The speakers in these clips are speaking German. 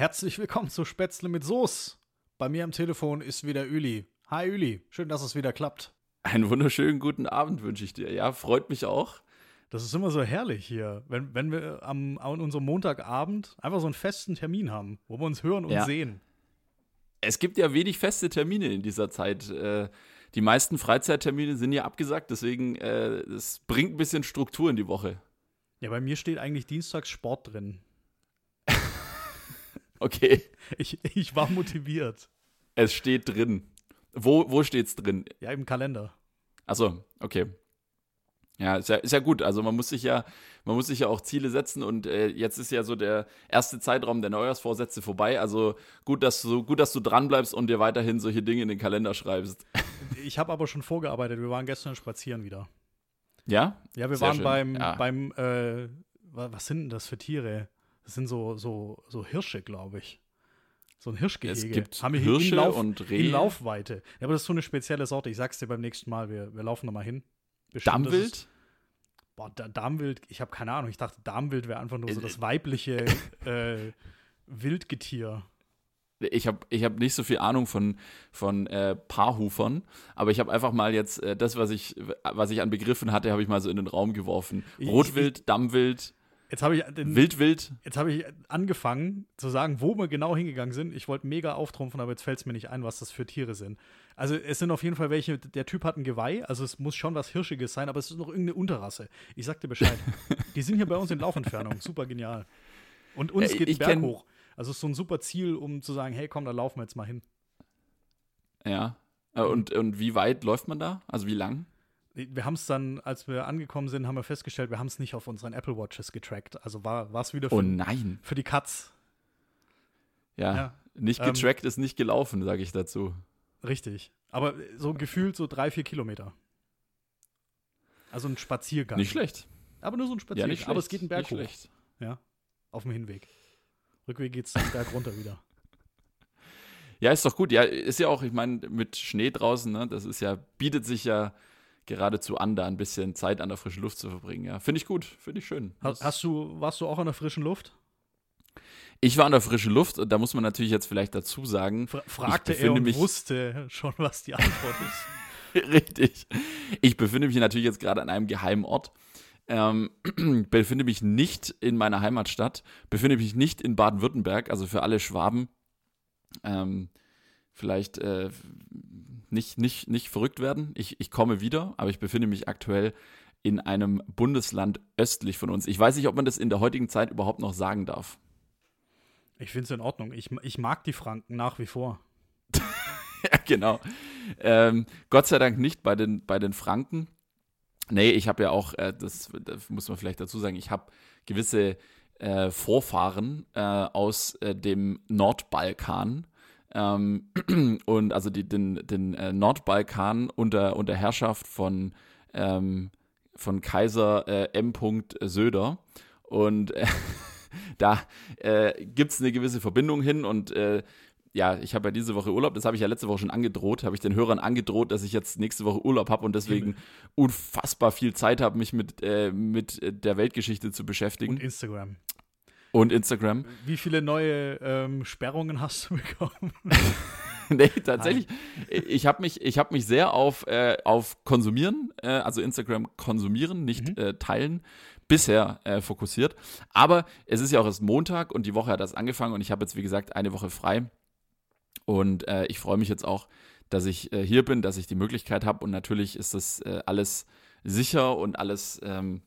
Herzlich willkommen zu Spätzle mit Soße. Bei mir am Telefon ist wieder Üli. Hi Üli, schön, dass es wieder klappt. Einen wunderschönen guten Abend wünsche ich dir. Ja, freut mich auch. Das ist immer so herrlich hier, wenn, wenn wir am, an unserem Montagabend einfach so einen festen Termin haben, wo wir uns hören und Ja. sehen. Es gibt ja wenig feste Termine in dieser Zeit. Äh, Die meisten Freizeittermine sind ja abgesagt, deswegen äh, es bringt ein bisschen Struktur in die Woche. Ja, bei mir steht eigentlich dienstags Sport drin. Okay, Ich, ich war motiviert. es steht drin. Wo, wo steht's drin? Ja, im Kalender. Achso, okay. Ja ist, ja, ist ja gut. Also man muss sich ja, man muss sich ja auch Ziele setzen und äh, jetzt ist ja so der erste Zeitraum der Neujahrsvorsätze vorbei. Also gut, dass du, gut, dass du dranbleibst und dir weiterhin solche Dinge in den Kalender schreibst. Ich habe aber schon vorgearbeitet. Wir waren gestern spazieren wieder. Ja? Ja, wir Sehr waren schön. beim, Ja. beim äh, wa- was sind denn das für Tiere? Das sind so, so, so Hirsche, glaube ich. So ein Hirschgehege. Es gibt Haben wir Hirsche in Lauf, und in Rehe. Laufweite. Ja, aber das ist so eine spezielle Sorte. Ich sag's dir beim nächsten Mal. Wir, wir laufen nochmal hin. Bestimmt, Dammwild? Ist, boah, da, Darmwild, ich habe keine Ahnung. Ich dachte, Darmwild wäre einfach nur so Äh, das weibliche äh, Wildgetier. Ich habe ich hab nicht so viel Ahnung von, von äh, Paarhufern, aber ich habe einfach mal jetzt äh, das, was ich, was ich an Begriffen hatte, habe ich mal so in den Raum geworfen. Rotwild, Dammwild, Jetzt habe ich, den- Wildwild. jetzt habe ich angefangen zu sagen, wo wir genau hingegangen sind. Ich wollte mega auftrumpfen, aber jetzt fällt es mir nicht ein, was das für Tiere sind. Also es sind auf jeden Fall welche, der Typ hat ein Geweih, also es muss schon was Hirschiges sein, aber es ist noch irgendeine Unterrasse. Ich sag dir Bescheid. Die sind hier bei uns in Laufentfernung, super genial. Und uns Ja, geht ich Berg kenn- hoch. Also es ist so ein super Ziel, um zu sagen, hey komm, da laufen wir jetzt mal hin. Ja. Äh, Und, und wie weit läuft man da? Also wie lang? Wir haben es dann, als wir angekommen sind, haben wir festgestellt, wir haben es nicht auf unseren Apple Watches getrackt. Also war es wieder für, Oh nein. für die Katz. Ja. Ja. Nicht Ähm, getrackt ist nicht gelaufen, sage ich dazu. Richtig. Aber so gefühlt so drei, vier Kilometer. Also ein Spaziergang. Nicht schlecht. Aber nur so ein Ja, Spaziergang. nicht schlecht. Aber es geht einen Berg nicht hoch. schlecht. Auf dem Hinweg. Rückweg geht es den Berg runter wieder. Ja, ist doch gut. Ja, ist ja auch, ich meine, mit Schnee draußen, ne, das ist ja, bietet sich ja geradezu an, da ein bisschen Zeit an der frischen Luft zu verbringen. Ja, finde ich gut, finde ich schön. Ha- Das- Hast du, warst du auch an der frischen Luft? Ich war an der frischen Luft und da muss man natürlich jetzt vielleicht dazu sagen, Fra fragte er und mich- wusste schon, was die Antwort ist. richtig, ich befinde mich natürlich jetzt gerade an einem geheimen Ort. Ähm, befinde mich nicht in meiner Heimatstadt, befinde mich nicht in Baden-Württemberg, also für alle Schwaben. Ähm, vielleicht äh, nicht, nicht, nicht verrückt werden. Ich, ich komme wieder, aber ich befinde mich aktuell in einem Bundesland östlich von uns. Ich weiß nicht, ob man das in der heutigen Zeit überhaupt noch sagen darf. Ich finde es in Ordnung. Ich, ich mag die Franken nach wie vor. Ja, genau. Ähm, Gott sei Dank nicht bei den, bei den Franken. Nee, ich habe ja auch, äh, das, das muss man vielleicht dazu sagen, ich habe gewisse äh, Vorfahren äh, aus äh, dem Nordbalkan. Ähm, und also die, den, den äh, Nordbalkan unter, unter Herrschaft von, ähm, von Kaiser äh, M. Söder. Und äh, da äh, gibt es eine gewisse Verbindung hin und äh, ja, ich habe ja diese Woche Urlaub, das habe ich ja letzte Woche schon angedroht, habe ich den Hörern angedroht, dass ich jetzt nächste Woche Urlaub habe und deswegen unfassbar viel Zeit habe, mich mit, äh, mit der Weltgeschichte zu beschäftigen Und Instagram. Und Instagram. Wie viele neue ähm, Sperrungen hast du bekommen? nee, tatsächlich. Ich habe mich, ich hab mich sehr auf, äh, auf Konsumieren, äh, also Instagram konsumieren, nicht Mhm. äh, teilen, bisher äh, fokussiert. Aber es ist ja auch erst Montag und die Woche hat das angefangen und ich habe jetzt, wie gesagt, eine Woche frei. Und äh, ich freue mich jetzt auch, dass ich äh, hier bin, dass ich die Möglichkeit habe. Und natürlich ist das alles sicher und alles, ähm,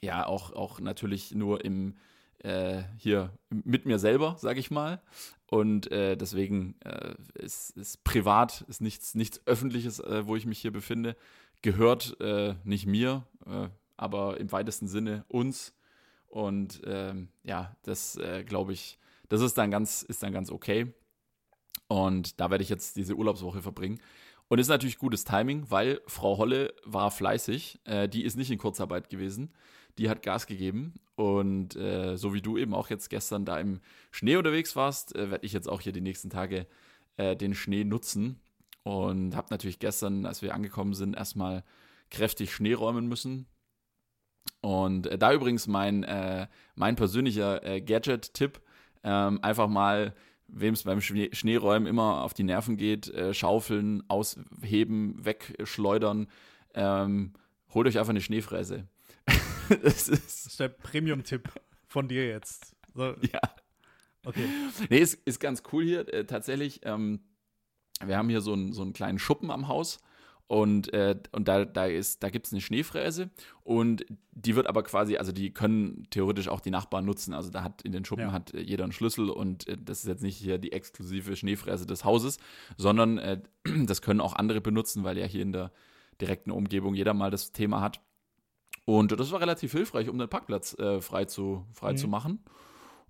ja, auch, auch natürlich nur im, äh, hier mit mir selber, sage ich mal. Und äh, deswegen äh, ist, ist privat, ist nichts, nichts Öffentliches, äh, wo ich mich hier befinde. Gehört äh, nicht mir, äh, aber im weitesten Sinne uns. Und ähm, ja, das äh, glaube ich, das ist dann ganz, ist dann ganz okay. Und da werde ich jetzt diese Urlaubswoche verbringen. Und ist natürlich gutes Timing, weil Frau Holle war fleißig. Die ist nicht in Kurzarbeit gewesen. Die hat Gas gegeben. Und äh, so wie du eben auch jetzt gestern da im Schnee unterwegs warst, äh, werde ich jetzt auch hier die nächsten Tage äh, den Schnee nutzen. Und habe natürlich gestern, als wir angekommen sind, erstmal kräftig Schnee räumen müssen. Und äh, da übrigens mein, äh, mein persönlicher äh, Gadget-Tipp. Ähm, einfach mal, wem es beim Schnee Schneeräumen immer auf die Nerven geht, schaufeln, ausheben, wegschleudern. Ähm, holt euch einfach eine Schneefräse. das, ist das ist der Premium-Tipp von dir jetzt. So. Ja. Okay. Nee, ist, ist ganz cool hier. Äh, tatsächlich, ähm, wir haben hier so, ein, so einen kleinen Schuppen am Haus und, äh, und da, da, da gibt es eine Schneefräse und die wird aber quasi, also die können theoretisch auch die Nachbarn nutzen. Also da hat in den Schuppen ja. hat äh, jeder einen Schlüssel und äh, das ist jetzt nicht hier die exklusive Schneefräse des Hauses, sondern äh, das können auch andere benutzen, weil ja hier in der direkten Umgebung jeder mal das Thema hat. Und das war relativ hilfreich, um den Parkplatz äh, frei, zu, frei mhm. zu machen.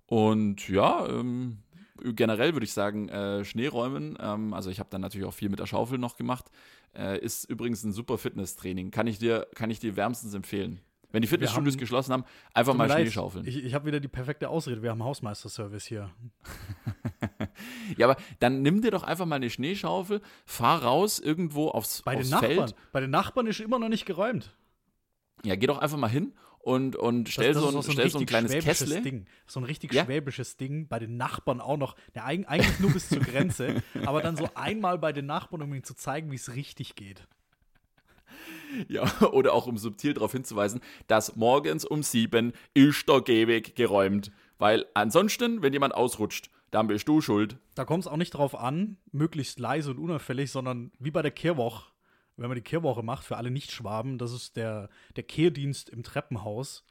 Und ja, ähm, generell würde ich sagen, äh, Schneeräumen, ähm, also ich habe dann natürlich auch viel mit der Schaufel noch gemacht, äh, ist übrigens ein super Fitnesstraining. Kann ich dir, kann ich dir wärmstens empfehlen. Wenn die Fitnessstudios geschlossen haben, einfach mal Schneeschaufeln. Ich, ich habe wieder die perfekte Ausrede, wir haben Hausmeisterservice hier. ja, aber dann nimm dir doch einfach mal eine Schneeschaufel, fahr raus irgendwo aufs, Bei aufs den Nachbarn. Feld. Bei den Nachbarn ist immer noch nicht geräumt. Ja, geh doch einfach mal hin und, und stell, das, das so, ein, so, ein stell so ein kleines Kessel. Ding. So ein richtig ja? schwäbisches Ding. Bei den Nachbarn auch noch. Ja, eigentlich nur bis zur Grenze. aber dann so einmal bei den Nachbarn, um ihnen zu zeigen, wie es richtig geht. Ja, oder auch um subtil darauf hinzuweisen, dass morgens um sieben ist der Gehweg geräumt. Weil ansonsten, wenn jemand ausrutscht, dann bist du schuld. Da kommt es auch nicht drauf an, möglichst leise und unauffällig, sondern wie bei der Kehrwoche wenn man die Kehrwoche macht, für alle Nicht-Schwaben, das ist der, der Kehrdienst im Treppenhaus,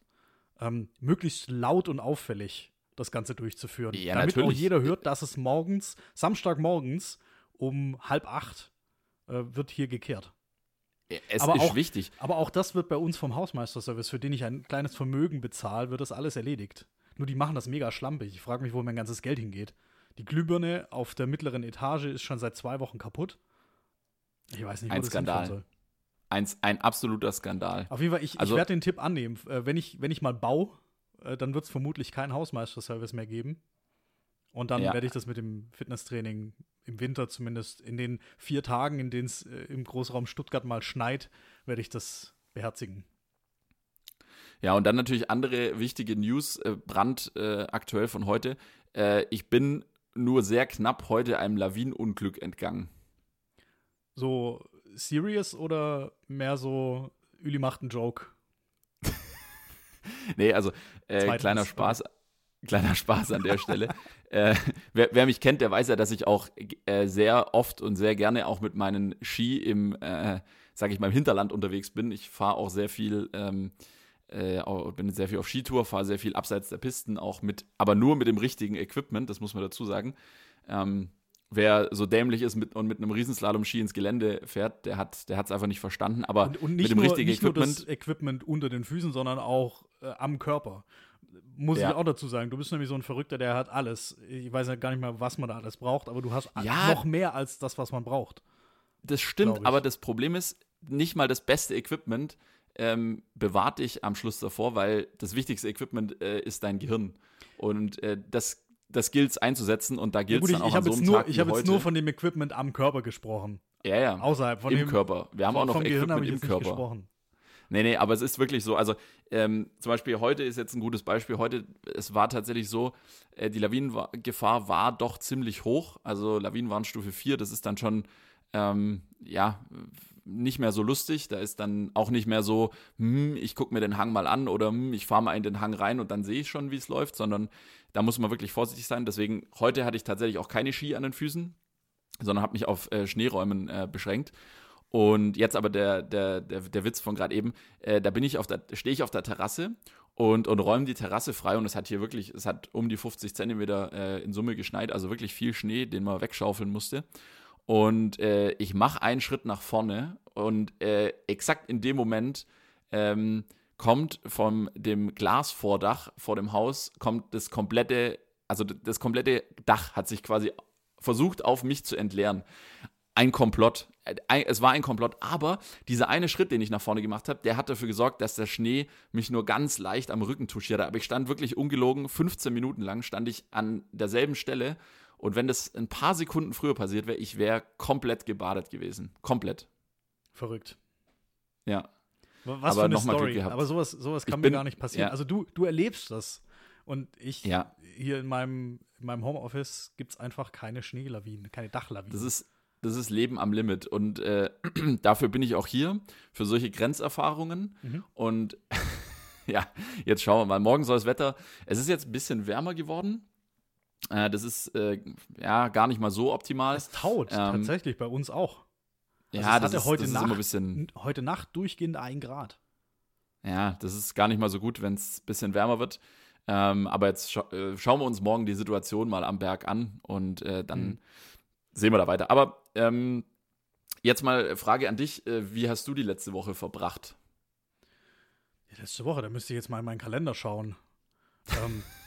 ähm, möglichst laut und auffällig das Ganze durchzuführen. Ja, damit natürlich. auch jeder hört, dass es morgens, Samstagmorgens um halb acht äh, wird hier gekehrt. Es aber ist auch, wichtig. Aber auch das wird bei uns vom Hausmeisterservice, für den ich ein kleines Vermögen bezahle, wird das alles erledigt. Nur die machen das mega schlampig. Ich frage mich, wo mein ganzes Geld hingeht. Die Glühbirne auf der mittleren Etage ist schon seit zwei Wochen kaputt. Ich weiß nicht, wo ein das Skandal. Soll. Ein, ein absoluter Skandal. Auf jeden Fall, ich, also, ich werde den Tipp annehmen. Äh, wenn, ich, wenn ich mal baue, äh, dann wird es vermutlich keinen Hausmeisterservice mehr geben. Und dann ja. werde ich das mit dem Fitnesstraining im Winter zumindest in den vier Tagen, in denen es äh, im Großraum Stuttgart mal schneit, werde ich das beherzigen. Ja, und dann natürlich andere wichtige News, äh, brandaktuell äh, von heute. Äh, ich bin nur sehr knapp heute einem Lawinenunglück entgangen so serious oder mehr so, Üli macht einen Joke? nee, also äh, kleiner Spaß. Kleiner Spaß an der Stelle. äh, wer, wer, mich kennt, der weiß ja, dass ich auch äh, sehr oft und sehr gerne auch mit meinen Ski im, äh, sag ich mal, im Hinterland unterwegs bin. Ich fahre auch sehr viel, ähm, äh, bin sehr viel auf Skitour, fahre sehr viel abseits der Pisten, auch mit, aber nur mit dem richtigen Equipment, das muss man dazu sagen. Ähm, wer so dämlich ist mit, und mit einem Riesenslalom-Ski ins Gelände fährt, der hat der es einfach nicht verstanden. Aber und, und mit dem nur, richtigen nicht Equipment. Nur das Equipment unter den Füßen, sondern auch äh, am Körper. Muss ja. ich auch dazu sagen. Du bist nämlich so ein Verrückter, der hat alles. Ich weiß ja gar nicht mehr, was man da alles braucht, aber du hast ja, noch mehr als das, was man braucht. Das stimmt, aber das Problem ist, nicht mal das beste Equipment ähm, bewahrt dich am Schluss davor, weil das wichtigste Equipment äh, ist dein Gehirn. Und äh, das das gilt es einzusetzen und da gilt es ja, dann auch ich an so einem nur, Tag Ich habe jetzt nur von dem Equipment am Körper gesprochen. Ja, ja. Außerhalb von Im dem Körper. Wir haben auch noch Equipment im Körper. Gesprochen. Nee, nee, aber es ist wirklich so. Also, ähm, zum Beispiel heute ist jetzt ein gutes Beispiel. Heute, es war tatsächlich so, äh, die Lawinengefahr war doch ziemlich hoch. Also, Lawinenwarnstufe 4, das ist dann schon, ähm, ja, nicht mehr so lustig. Da ist dann auch nicht mehr so, hm, ich gucke mir den Hang mal an oder hm, ich fahre mal in den Hang rein und dann sehe ich schon, wie es läuft, sondern da muss man wirklich vorsichtig sein. Deswegen, heute hatte ich tatsächlich auch keine Ski an den Füßen, sondern habe mich auf äh, Schneeräumen äh, beschränkt. Und jetzt aber der, der, der, der Witz von gerade eben, äh, da bin ich auf der, stehe ich auf der Terrasse und, und räume die Terrasse frei und es hat hier wirklich, es hat um die 50 Zentimeter äh, in Summe geschneit, also wirklich viel Schnee, den man wegschaufeln musste. Und äh, ich mache einen Schritt nach vorne und äh, exakt in dem Moment ähm, kommt von dem Glasvordach vor dem Haus, kommt das komplette, also das komplette Dach hat sich quasi versucht, auf mich zu entleeren. Ein Komplott. Es war ein Komplott, aber dieser eine Schritt, den ich nach vorne gemacht habe, der hat dafür gesorgt, dass der Schnee mich nur ganz leicht am Rücken touchierte. Aber ich stand wirklich ungelogen, 15 Minuten lang stand ich an derselben Stelle. Und wenn das ein paar Sekunden früher passiert wäre, ich wäre komplett gebadet gewesen. Komplett. Verrückt. Ja. Was aber für eine Story. Aber sowas, sowas kann bin, mir gar nicht passieren. Ja. Also du, du erlebst das. Und ich Ja. hier in meinem, in meinem Homeoffice gibt es einfach keine Schneelawinen, keine Dachlawinen. Das ist, das ist Leben am Limit. Und äh, dafür bin ich auch hier, für solche Grenzerfahrungen. Mhm. Und ja, jetzt schauen wir mal. Morgen soll das Wetter. Es ist jetzt ein bisschen wärmer geworden. Äh, das ist äh, ja gar nicht mal so optimal. es taut ähm, tatsächlich bei uns auch. also ja, das ist, heute das ist Nacht- immer ein bisschen. Heute Nacht durchgehend ein Grad. Ja, das ist gar nicht mal so gut, wenn es ein bisschen wärmer wird. Ähm, aber jetzt scha äh, schauen wir uns morgen die Situation mal am Berg an und äh, dann Mhm. sehen wir da weiter. Aber ähm, jetzt mal Frage an dich: äh, Wie hast du die letzte Woche verbracht? Ja, letzte Woche, da müsste ich jetzt mal in meinen Kalender schauen. ähm,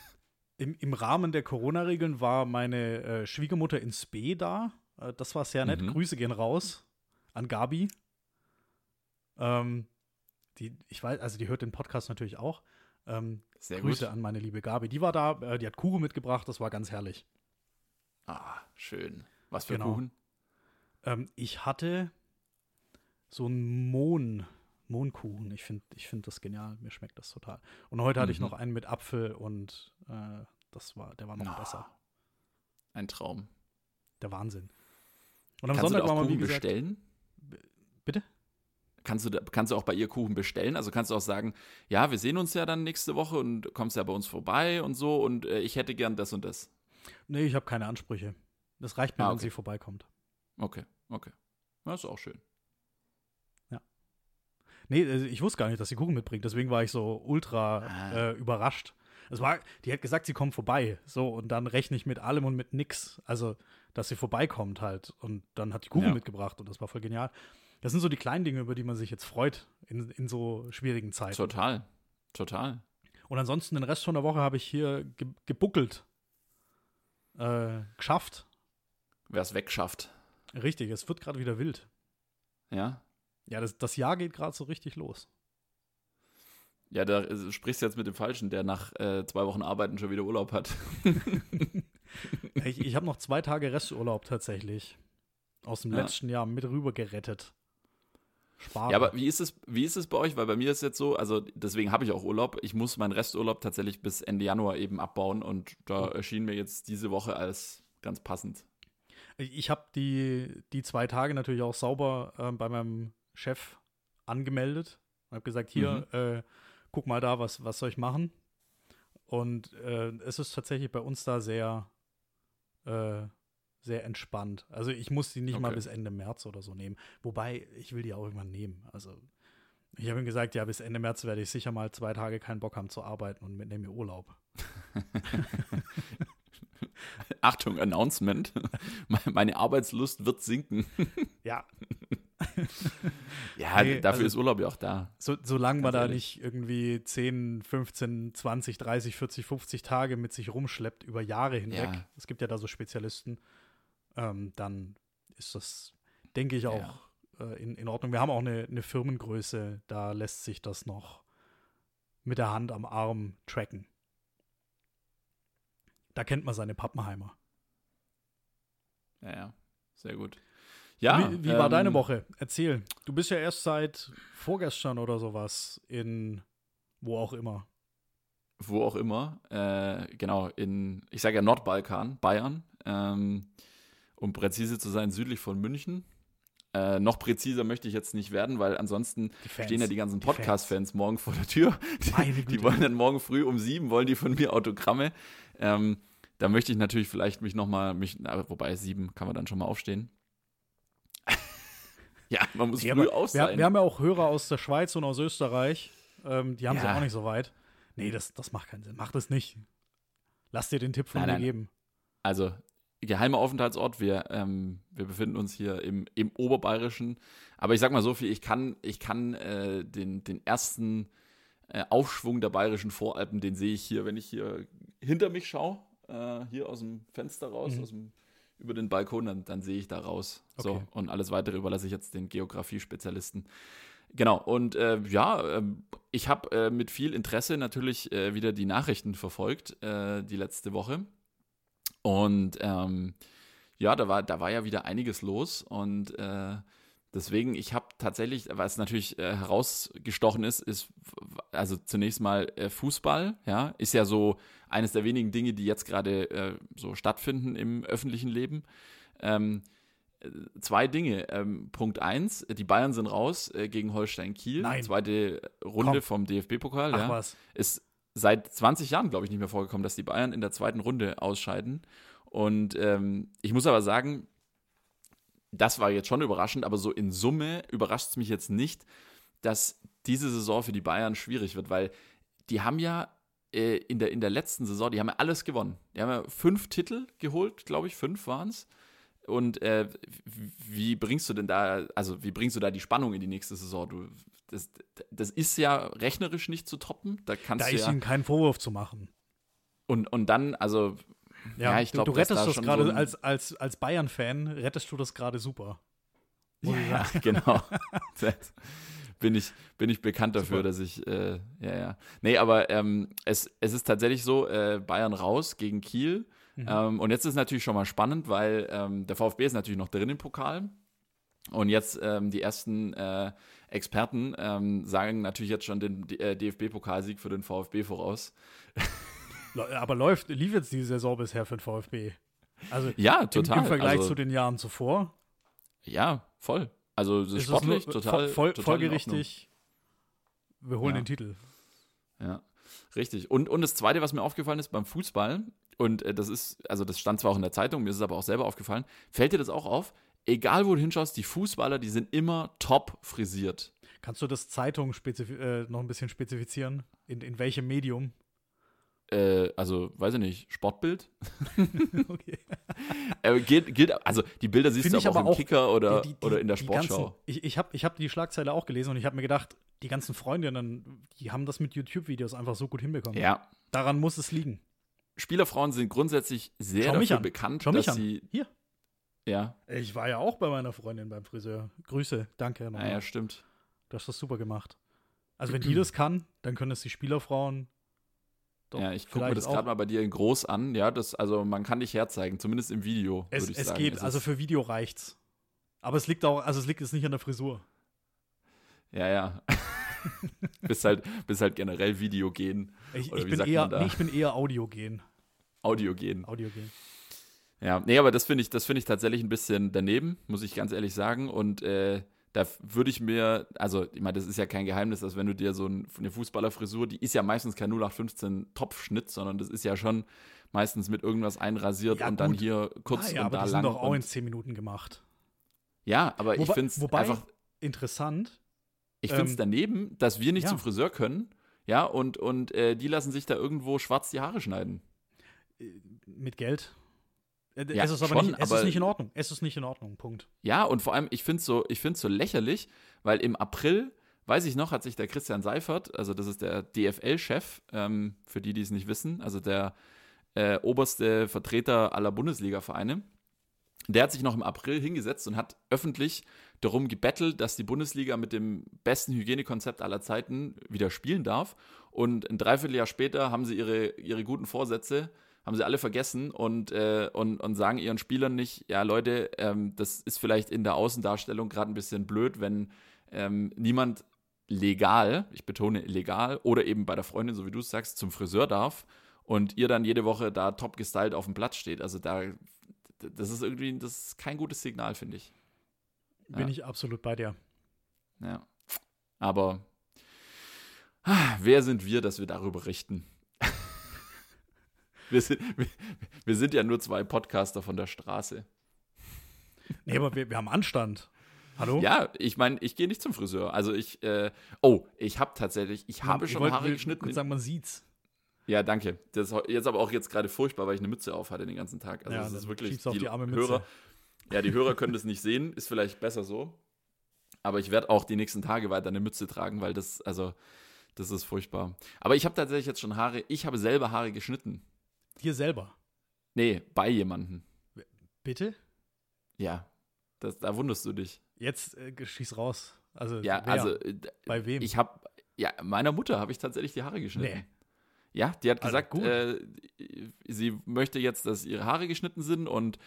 im, Im Rahmen der Corona-Regeln war meine äh, Schwiegermutter in Spee da. Äh, das war sehr nett. Mhm. Grüße gehen raus an Gabi. Ähm, die, ich weiß, also die hört den Podcast natürlich auch. Ähm, Sehr Grüße gut. an meine liebe Gabi. Die war da, äh, die hat Kuchen mitgebracht, das war ganz herrlich. Ah, schön. Was für Genau. Kuchen? Ähm, ich hatte so einen Mohn, Mohnkuchen. Ich finde ich find das genial. Mir schmeckt das total. Und heute hatte ich Mhm. noch einen mit Apfel und äh, das war, der war noch Ah, besser. Ein Traum. Der Wahnsinn. Und am Kannst Sonntag du da war auch mal, wie Kuchen gesagt, bestellen? bitte? Kannst du, da, kannst du auch bei ihr Kuchen bestellen? Also kannst du auch sagen, ja, wir sehen uns ja dann nächste Woche und kommst ja bei uns vorbei und so und äh, ich hätte gern das und das. Nee, ich habe keine Ansprüche. Das reicht mir, Ah, wenn okay. sie vorbeikommt. Okay, okay. Das ist auch schön. Nee, also ich wusste gar nicht, dass sie Kuchen mitbringt. Deswegen war ich so ultra Ah. äh, überrascht. Es war, die hat gesagt, sie kommt vorbei. So, und dann rechne ich mit allem und mit nix. Also, dass sie vorbeikommt halt. Und dann hat die Kuchen Ja. mitgebracht und das war voll genial. Das sind so die kleinen Dinge, über die man sich jetzt freut in, in so schwierigen Zeiten. Total. Total. Und ansonsten den Rest von der Woche habe ich hier ge gebuckelt. Äh, geschafft. Wer es wegschafft. Richtig, es wird gerade wieder wild. Ja. Ja, das, das Jahr geht gerade so richtig los. Ja, da äh, sprichst du jetzt mit dem Falschen, der nach äh, zwei Wochen Arbeiten schon wieder Urlaub hat. Ich, ich habe noch zwei Tage Resturlaub tatsächlich. Aus dem Ja. letzten Jahr mit rüber gerettet. Sparen. Ja, aber wie ist es, wie ist es bei euch? Weil bei mir ist jetzt so, also deswegen habe ich auch Urlaub. Ich muss meinen Resturlaub tatsächlich bis Ende Januar eben abbauen und da erschien mir jetzt diese Woche als ganz passend. Ich habe die, die zwei Tage natürlich auch sauber ähm, bei meinem Chef angemeldet. Und habe gesagt, hier, äh, guck mal da, was, was soll ich machen? Und äh, es ist tatsächlich bei uns da sehr, äh, sehr entspannt. Also ich muss die nicht mal Okay. bis Ende März oder so nehmen. Wobei, ich will die auch irgendwann nehmen. Also ich habe ihm gesagt, ja, bis Ende März werde ich sicher mal zwei Tage keinen Bock haben zu arbeiten und nehme mir Urlaub. Achtung, Announcement. Meine Arbeitslust wird sinken. Ja, Ja, Nee, dafür also- ist Urlaub ja auch da. So, solange man da nicht irgendwie 10, 15, 20, 30, 40, 50 Tage mit sich rumschleppt über Jahre hinweg, Ja. es gibt ja da so Spezialisten, ähm, dann ist das, denke ich, auch äh, in, in Ordnung. Wir haben auch eine, eine Firmengröße, da lässt sich das noch mit der Hand am Arm tracken. Da kennt man seine Pappenheimer. Ja, ja. Sehr gut. Ja. wie wie war ähm, deine Woche? Erzähl. Du bist ja erst seit vorgestern oder sowas in wo auch immer. wo auch immer, äh, genau, in, ich sage ja Nordbalkan, Bayern, ähm, um präzise zu sein, südlich von München. Äh, noch präziser möchte ich jetzt nicht werden, weil ansonsten stehen ja die ganzen. Podcast-Fans morgen vor der Tür. Die, die wollen dann morgen früh um sieben, wollen die von mir Autogramme. Ähm, da möchte ich natürlich vielleicht mich nochmal, mich, na, wobei sieben kann man dann schon mal aufstehen. Ja, man muss Ja, früh aus wir, sein. wir haben ja auch Hörer aus der Schweiz und aus Österreich. Ähm, die haben sie Ja. auch nicht so weit. Nee, das, das macht keinen Sinn. Mach das nicht. Lass dir den Tipp von Nein, mir nein. geben. Also, geheimer Aufenthaltsort. Wir, ähm, wir befinden uns hier im, im Oberbayerischen. Aber ich sag mal so viel, ich kann, ich kann äh, den, den ersten äh, Aufschwung der bayerischen Voralpen, den sehe ich hier, wenn ich hier hinter mich schaue, äh, hier aus dem Fenster raus, Mhm. aus dem, über den Balkon, dann, dann sehe ich da raus. So, Okay. und alles weitere überlasse ich jetzt den Geografie-Spezialisten. Genau, und äh, ja, ähm, ich habe äh, mit viel Interesse natürlich äh, wieder die Nachrichten verfolgt, äh, die letzte Woche. Und ähm, ja, da war, da war ja wieder einiges los und äh, Deswegen, ich habe tatsächlich, was natürlich äh, herausgestochen ist, ist also zunächst mal äh, Fußball, ja, ist ja so eines der wenigen Dinge, die jetzt gerade äh, so stattfinden im öffentlichen Leben. Ähm, äh, zwei Dinge. Ähm, Punkt eins, die Bayern sind raus äh, gegen Holstein Kiel. Nein. Zweite Runde Komm. vom DFB-Pokal. Ach Ja. was. Ist seit 20 Jahren, glaube ich, nicht mehr vorgekommen, dass die Bayern in der zweiten Runde ausscheiden. Und ähm, ich muss aber sagen, das war jetzt schon überraschend, aber so in Summe überrascht es mich jetzt nicht, dass diese Saison für die Bayern schwierig wird, weil die haben ja äh, in, der, in der letzten Saison, die haben ja alles gewonnen. Die haben ja fünf Titel geholt, glaube ich, fünf waren es. Und äh, wie- bringst du denn da, also wie bringst du da die Spannung in die nächste Saison? Du, das, das ist ja rechnerisch nicht zu toppen. Da kannst Da du ist ja. ihnen kein Vorwurf zu machen. Und, und dann, also, Ja, ich glaub, du, du rettest da das gerade so als, als, als Bayern-Fan, rettest du das gerade super. Ja, genau. Bin ich, bin ich bekannt dafür, Super. dass ich, äh, ja, ja. Nee, aber ähm, es, es ist tatsächlich so, äh, Bayern raus gegen Kiel. Mhm. Ähm, und jetzt ist es natürlich schon mal spannend, weil ähm, der VfB ist natürlich noch drin im Pokal. Und jetzt ähm, die ersten äh, Experten ähm, sagen natürlich jetzt schon den äh, DFB-Pokalsieg für den VfB voraus. Aber läuft, lief jetzt die Saison bisher für den VfB? Also Ja, im, total. im Vergleich also, zu den Jahren zuvor. ja, voll. Also es ist sportlich, nur- total, voll, total folgerichtig. Wir holen Ja. den Titel. Ja, richtig. Und, und das Zweite, was mir aufgefallen ist beim Fußball, und äh, das ist, also das stand zwar auch in der Zeitung, mir ist es aber auch selber aufgefallen, fällt dir das auch auf? Egal, wo du hinschaust, die Fußballer, die sind immer top frisiert. Kannst du das Zeitung äh, noch ein bisschen spezifizieren? In, in welchem Medium? Äh, also, weiß ich nicht, Sportbild? okay. Äh, gilt, gilt, also, die Bilder siehst Finde du ich aber auch aber im Kicker oder, Die- die- oder in der Sportschau. Ganzen, ich ich habe ich hab die Schlagzeile auch gelesen und ich habe mir gedacht, die ganzen Freundinnen, die haben das mit YouTube-Videos einfach so gut hinbekommen. ja. Daran muss es liegen. Spielerfrauen sind grundsätzlich sehr Schau dafür an. bekannt, Schau dass an. sie. Hier. Ja, Ich war ja auch bei meiner Freundin beim Friseur. Grüße, danke. nochmal. ja, ja, stimmt. Du hast das super gemacht. Also wenn die das kann, dann können es die Spielerfrauen. Doch ja, ich gucke mir das gerade mal bei dir in groß an. Ja, das, also man kann dich herzeigen, zumindest im Video. Es, ich es sagen. geht, Es also für Video reicht's. Aber es liegt auch, also es liegt jetzt nicht an der Frisur. Ja, ja. bist, halt, bist halt generell Videogen, Ich, ich bin eher, nee, ich bin eher Audiogen. Audiogen. Audiogen. Ja, nee, aber das finde ich, das finde ich tatsächlich ein bisschen daneben, muss ich ganz ehrlich sagen. Und äh, da würde ich mir, also ich meine, das ist ja kein Geheimnis, dass wenn du dir so ein, eine Fußballerfrisur, die ist ja meistens kein 0815 Topfschnitt, sondern das ist ja schon meistens mit irgendwas einrasiert Ja, und dann gut. hier kurz Ah, ja, und aber da die lang. sind doch auch in 10 Minuten gemacht. ja, aber ich Wobei- finde es wobei- einfach, Interessant. ich finde es ähm, daneben, dass wir nicht ja. zum Friseur können, ja, und, und äh, die lassen sich da irgendwo schwarz die Haare schneiden. Mit Geld. Äh, Ja, es ist aber schon, nicht, es aber- ist nicht in Ordnung. Es ist nicht in Ordnung. Punkt. Ja, und vor allem, ich finde es so, ich find's so lächerlich, weil im April, weiß ich noch, hat sich der Christian Seifert, also das ist der DFL-Chef, ähm, für die, die es nicht wissen, also der äh, oberste Vertreter aller Bundesliga-Vereine, der hat sich noch im April hingesetzt und hat öffentlich darum gebettelt, dass die Bundesliga mit dem besten Hygienekonzept aller Zeiten wieder spielen darf. Und ein Dreivierteljahr später haben sie ihre, ihre guten Vorsätze, haben sie alle vergessen und, äh, und, und sagen ihren Spielern nicht, ja Leute, ähm, das ist vielleicht in der Außendarstellung gerade ein bisschen blöd, wenn ähm, niemand legal, ich betone legal, oder eben bei der Freundin, so wie du es sagst, zum Friseur darf und ihr dann jede Woche da top gestylt auf dem Platz steht. Also da, das ist irgendwie, das ist kein gutes Signal, finde ich. Bin Ja. ich absolut bei dir. Ja. Aber ah, wer sind wir, dass wir darüber richten? Wir, sind, wir, wir sind ja nur zwei Podcaster von der Straße. Nee, aber wir, wir haben Anstand. Hallo? Ja, ich meine, ich gehe nicht zum Friseur. Also ich, äh, oh, ich habe tatsächlich, ich habe Ich schon Haare geschnitten. kurz sagen, man sieht's. Ja, danke. Das ist jetzt aber auch jetzt gerade furchtbar, weil ich eine Mütze auf hatte den ganzen Tag. Also Ja, das ist wirklich auf die arme Mütze. Hörer. Ja, die Hörer können das nicht sehen, ist vielleicht besser so. Aber ich werde auch die nächsten Tage weiter eine Mütze tragen, weil das, also, das ist furchtbar. Aber ich habe tatsächlich jetzt schon Haare, ich habe selber Haare geschnitten. Dir selber. Nee, bei jemandem. Bitte? Ja, das, da wunderst du dich. Jetzt äh, schieß raus. Also, Ja, wer? also, äh, bei wem? ich habe, ja, meiner Mutter habe ich tatsächlich die Haare geschnitten. Nee. Ja, die hat Alter, gesagt, gut. äh, sie möchte jetzt, dass ihre Haare geschnitten sind und,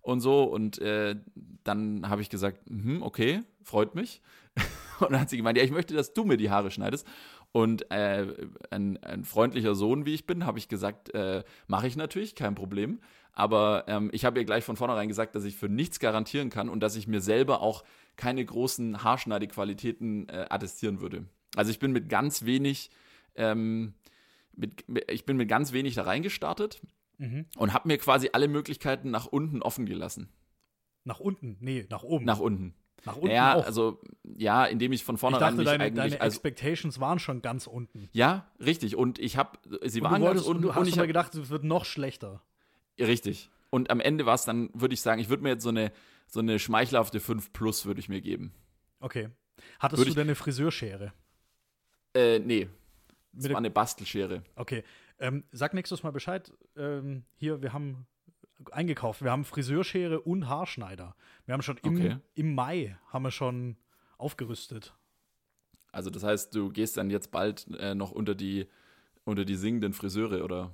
und so. Und äh, dann habe ich gesagt, mhm, okay, freut mich. Und dann hat sie gemeint, ja, ich möchte, dass du mir die Haare schneidest. Und äh, ein, ein freundlicher Sohn, wie ich bin, habe ich gesagt, äh, mache ich natürlich, kein Problem. Aber ähm, ich habe ihr gleich von vornherein gesagt, dass ich für nichts garantieren kann und dass ich mir selber auch keine großen Haarschneidequalitäten äh, attestieren würde. Also ich bin mit ganz wenig, ähm, mit, ich bin mit ganz wenig da reingestartet Mhm. und habe mir quasi alle Möglichkeiten nach unten offen gelassen. Nach unten? Nee, nach oben. Nach unten. Nach unten ja, auch. also ja, indem ich von ich vornherein dachte, mich deine, eigentlich deine also, Expectations waren schon ganz unten. ja, richtig. Und ich habe, sie Und waren du, ganz wolltest, und unten du und hast ich aber hab, gedacht, es wird noch schlechter. richtig. Und am Ende war es dann, würde ich sagen, ich würde mir jetzt so eine so eine schmeichelhafte 5 Plus würde ich mir geben. Okay. Hattest Würde du ich- denn eine Friseurschere? Äh, nee, das war eine Bastelschere. Okay. Ähm, sag nächstes Mal Bescheid. Ähm, hier, wir haben eingekauft. Wir haben Friseurschere und Haarschneider. Wir haben schon im, Okay. im Mai haben wir schon aufgerüstet. Also das heißt, du gehst dann jetzt bald äh, noch unter die unter die singenden Friseure oder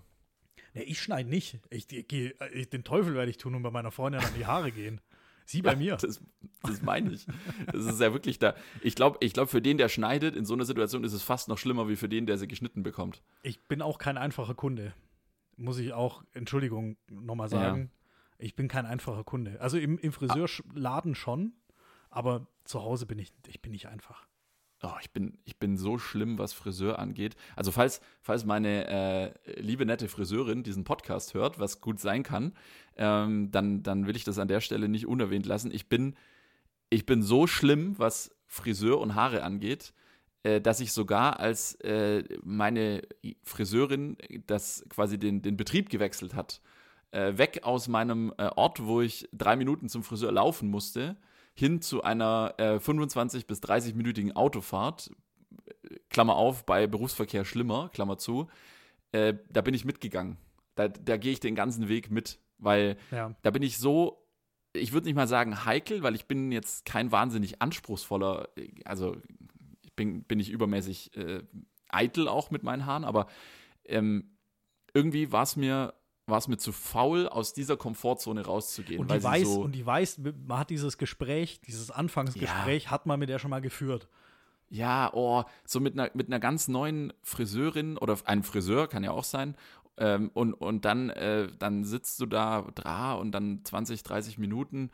Nee, ich schneide nicht. Ich, ich, geh- ich, den Teufel werde ich tun und bei meiner Freundin an die Haare gehen. Sie bei mir. Das, das meine ich. Das ist ja wirklich da. Ich glaube, ich glaub, für den, der schneidet, in so einer Situation ist es fast noch schlimmer wie für den, der sie geschnitten bekommt. Ich bin auch kein einfacher Kunde. Muss ich auch, Entschuldigung, nochmal sagen. Ich bin kein einfacher Kunde. Also im, im Friseurladen schon, aber zu Hause bin ich, ich bin nicht einfach. Oh, ich, bin, ich bin so schlimm, was Friseur angeht. Also falls, falls meine äh, liebe, nette Friseurin diesen Podcast hört, was gut sein kann, ähm, dann, dann will ich das an der Stelle nicht unerwähnt lassen. Ich bin, ich bin so schlimm, was Friseur und Haare angeht, äh, dass ich sogar als äh, meine Friseurin das quasi den, den Betrieb gewechselt hat, äh, weg aus meinem äh, Ort, wo ich drei Minuten zum Friseur laufen musste, hin zu einer äh, 25 bis 30-minütigen Autofahrt, Klammer auf, bei Berufsverkehr schlimmer, Klammer zu, äh, da bin ich mitgegangen. Da, da gehe ich den ganzen Weg mit, weil Ja. da bin ich so, ich würde nicht mal sagen heikel, weil ich bin jetzt kein wahnsinnig anspruchsvoller, äh, also ich bin, bin ich übermäßig äh, eitel auch mit meinen Haaren, aber ähm, irgendwie war es mir, war es mir zu faul, aus dieser Komfortzone rauszugehen. Und die weiß, so, und die weiß, man hat dieses Gespräch, dieses Anfangsgespräch, hat man mit der schon mal geführt. Ja, oh, so mit einer, mit einer ganz neuen Friseurin oder einem Friseur kann ja auch sein. Ähm, und, und dann, äh, dann sitzt du da dra und dann 20, 30 Minuten.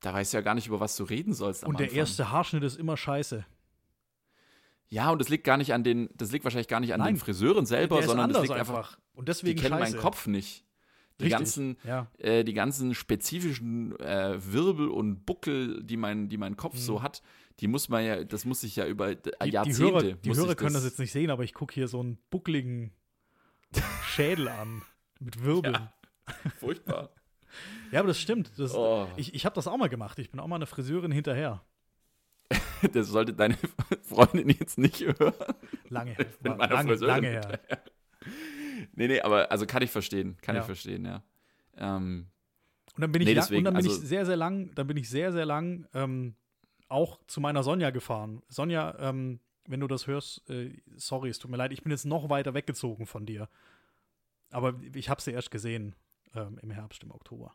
Da weißt du ja gar nicht, über was du reden sollst. Und der erste Haarschnitt ist immer scheiße. Ja, und das liegt gar nicht an den, das liegt wahrscheinlich gar nicht an Nein. den Friseuren selber, sondern das liegt einfach, Und die deswegen kennen scheiße. meinen Kopf nicht. Die Richtig, ganzen, Ja. äh, die ganzen spezifischen äh, Wirbel und Buckel, die mein, die mein Kopf so hat, die muss man ja, das muss sich ja über Mhm. Die, die Jahrzehnte. Hörer, die Hörer können das jetzt nicht sehen, aber ich gucke hier so einen buckligen Schädel an. Mit Wirbeln. Ja, Furchtbar. aber das stimmt. Das, Oh. Ich, ich habe das auch mal gemacht. Ich bin auch mal eine Friseurin hinterher. Das sollte deine Freundin jetzt nicht hören. Lange her. meiner lange, Friseurin lange her. Nee, nee, aber also kann ich verstehen. Kann Ja. ich verstehen, ja. Ähm, Und dann bin ich, Nee, lang, deswegen, und dann bin also- ich sehr, sehr lang, dann bin ich sehr, sehr lang ähm, auch zu meiner Sonja gefahren. Sonja, ähm, wenn du das hörst, äh, sorry, es tut mir leid, ich bin jetzt noch weiter weggezogen von dir. Aber ich habe sie erst gesehen ähm, im Herbst, im Oktober.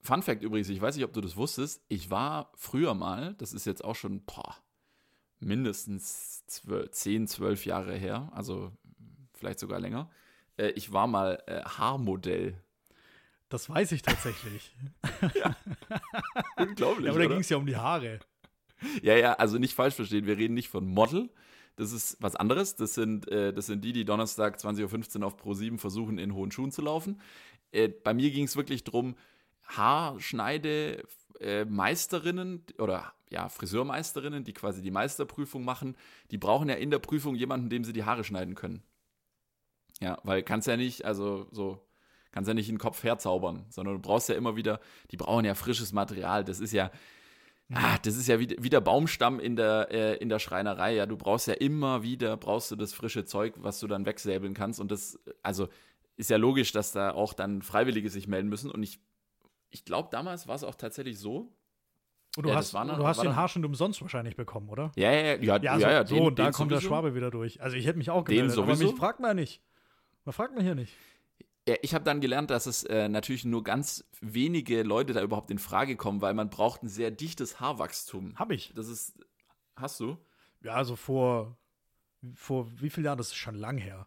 Fun Fact übrigens, ich weiß nicht, ob du das wusstest, ich war früher mal, das ist jetzt auch schon boah, mindestens 12, 10, 12 Jahre her, also vielleicht sogar länger, äh, ich war mal äh, Haarmodell. Das weiß ich tatsächlich. Unglaublich, ja, aber da ging es ja um die Haare. Ja, ja, also nicht falsch verstehen, wir reden nicht von Model. Das ist was anderes. Das sind, äh, das sind die, die Donnerstag 20.15 Uhr auf Pro7 versuchen, in hohen Schuhen zu laufen. Äh, bei mir ging es wirklich darum, Haarschneide-Meisterinnen oder ja, Friseurmeisterinnen, die quasi die Meisterprüfung machen, die brauchen ja in der Prüfung jemanden, dem sie die Haare schneiden können. Ja, weil kannst ja nicht, also so, kannst ja nicht den Kopf herzaubern, sondern du brauchst ja immer wieder, die brauchen ja frisches Material. Das ist ja, Ah, das ist ja wie, wie der Baumstamm in der, äh, in der Schreinerei. Ja, du brauchst ja immer wieder, brauchst du das frische Zeug, was du dann wegsäbeln kannst. Und das, also ist ja logisch, dass da auch dann Freiwillige sich melden müssen. Und ich, ich glaube, damals war es auch tatsächlich so, Und du Ja, hast, noch- du hast den Haarschnitt umsonst wahrscheinlich bekommen, oder? Ja, ja, ja, ja, Ja, so, ja, so den- und da den kommt der sowieso. Schwabe wieder durch. Also ich hätte mich auch Den gemeldet, aber sowieso. mich fragt man ja nicht. Man fragt mich hier nicht. Ja, ich habe dann gelernt, dass es äh, natürlich nur ganz wenige Leute da überhaupt in Frage kommen, weil man braucht ein sehr dichtes Haarwachstum. Hab ich. Das ist, hast du? Ja, also vor, vor wie vielen Jahren? Das ist schon lang her.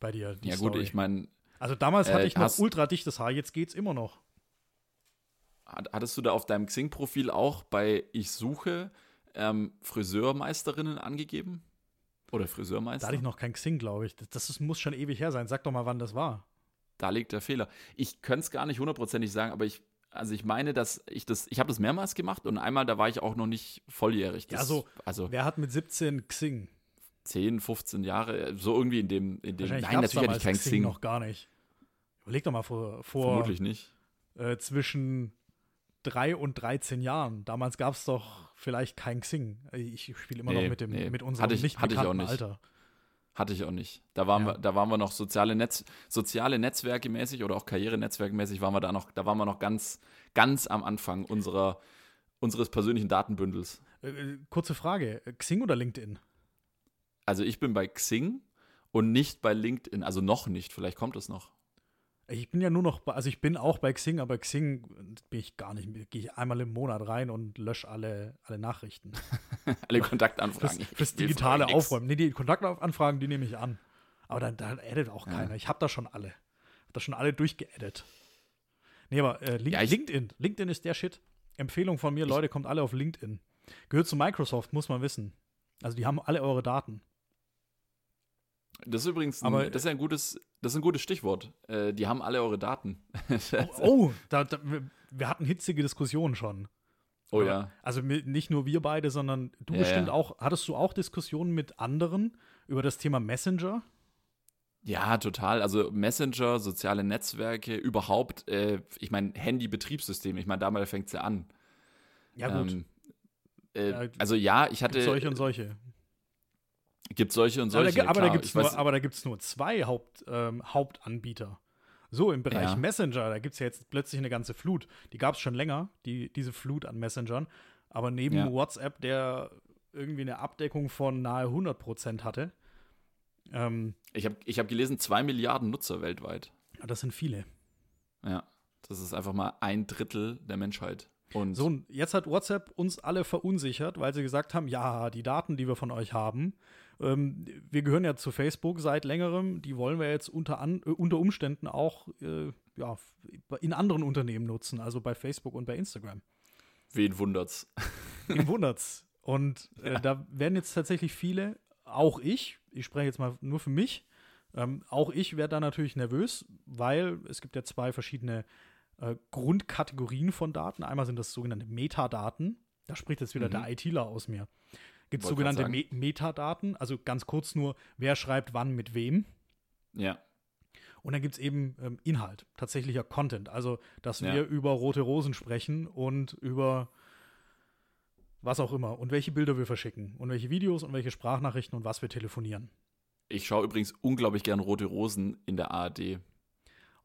Bei dir. Ja gut, Story. ich meine, Also damals Äh, hatte ich noch ultra dichtes Haar, jetzt geht's immer noch. Hat- hattest du da auf deinem Xing-Profil auch bei Ich suche ähm, Friseurmeisterinnen angegeben? Oder Da Friseurmeister? hatte ich noch kein Xing, glaube ich. Das, das muss schon ewig her sein. Sag doch mal, wann das war. Da liegt der Fehler. Ich könnte es gar nicht hundertprozentig sagen, aber ich, also ich meine, dass ich das, ich habe das mehrmals gemacht und einmal, da war ich auch noch nicht volljährig. Ja, Das, so- Also Wer hat mit 17 Xing? 10, 15 Jahre, so irgendwie in dem, in dem nein, natürlich hatte ich kein Xing Xing. noch gar nicht. Überleg doch mal vor, vor Vermutlich nicht. äh, zwischen 3 und 13 Jahren. Damals gab es doch vielleicht kein Xing. Ich spiele immer Nee, noch mit, dem, nee. mit unserem Hatte ich- nicht hatte ich auch nicht. Alter. Hatte ich auch nicht. Da waren, Ja. wir, da waren wir noch soziale, Netz, soziale Netzwerke mäßig oder auch Karrierenetzwerke-mäßig waren wir da noch, da waren wir noch ganz, ganz am Anfang unserer, unseres persönlichen Datenbündels. Äh, äh, kurze Frage: Xing oder LinkedIn? Also ich bin bei Xing und nicht bei LinkedIn, also noch nicht, vielleicht kommt es noch. Ich bin ja nur noch, bei, also ich bin auch bei Xing, aber Xing bin ich gar nicht mehr. Gehe ich einmal im Monat rein und lösche alle, alle Nachrichten. Alle Kontaktanfragen. Fürs digitale. Aufräumen. Nee, die Kontaktanfragen, die nehme ich an. Aber dann, dann addet auch Ja. keiner. Ich habe da schon alle. Hab da schon alle durchgeaddet. Nee, aber äh, Link, Ja, LinkedIn. LinkedIn ist der Shit. Empfehlung von mir, Leute, kommt alle auf LinkedIn. Gehört zu Microsoft, muss man wissen. Also die haben alle eure Daten. Das ist übrigens ein, Aber- das ist ein gutes, das ist ein gutes Stichwort. Äh, die haben alle eure Daten. Oh, da, da, wir, hatten hitzige Diskussionen schon. oh ja. Also nicht nur wir beide, sondern du Ja, bestimmt ja. auch. Hattest du auch Diskussionen mit anderen über das Thema Messenger? Ja, total. Also Messenger, soziale Netzwerke, überhaupt, äh, ich meine, Handy-Betriebssystem, ich meine, damals fängt es ja an. Ja, gut. Ähm, äh, also ja, ich hatte, solche und solche. Gibt solche und Aber da, solche. aber, da klar. nur, aber da gibt es nur zwei Haupt, ähm, Hauptanbieter. So, im Bereich Ja. Messenger, da gibt es ja jetzt plötzlich eine ganze Flut. Die gab es schon länger, die, diese Flut an Messengern. Aber neben Ja. WhatsApp, der irgendwie eine Abdeckung von nahe 100% hatte, ähm, Ich habe ich hab gelesen, zwei Milliarden Nutzer weltweit. das sind viele. Ja, das ist einfach mal ein Drittel der Menschheit. Und So, jetzt hat WhatsApp uns alle verunsichert, weil sie gesagt haben, ja, die Daten, die wir von euch haben, ähm, wir gehören ja zu Facebook seit längerem, die wollen wir jetzt unter, an, äh, unter Umständen auch äh, ja, in anderen Unternehmen nutzen, also bei Facebook und bei Instagram. wen wundert's? Im wundert's. Und äh, da werden jetzt tatsächlich viele, auch ich, ich spreche jetzt mal nur für mich, ähm, auch ich werde da natürlich nervös, weil es gibt ja zwei verschiedene äh, Grundkategorien von Daten. Einmal sind das sogenannte Metadaten. Da spricht jetzt wieder Mhm. der ITler aus mir. Gibt es sogenannte Me Metadaten, also ganz kurz nur, wer schreibt wann mit wem. Ja, Und dann gibt es eben ähm, Inhalt, tatsächlicher Content. Also, dass Ja. wir über rote Rosen sprechen und über was auch immer und welche Bilder wir verschicken und welche Videos und welche Sprachnachrichten und was wir telefonieren. ich schaue übrigens unglaublich gern Rote Rosen in der ARD.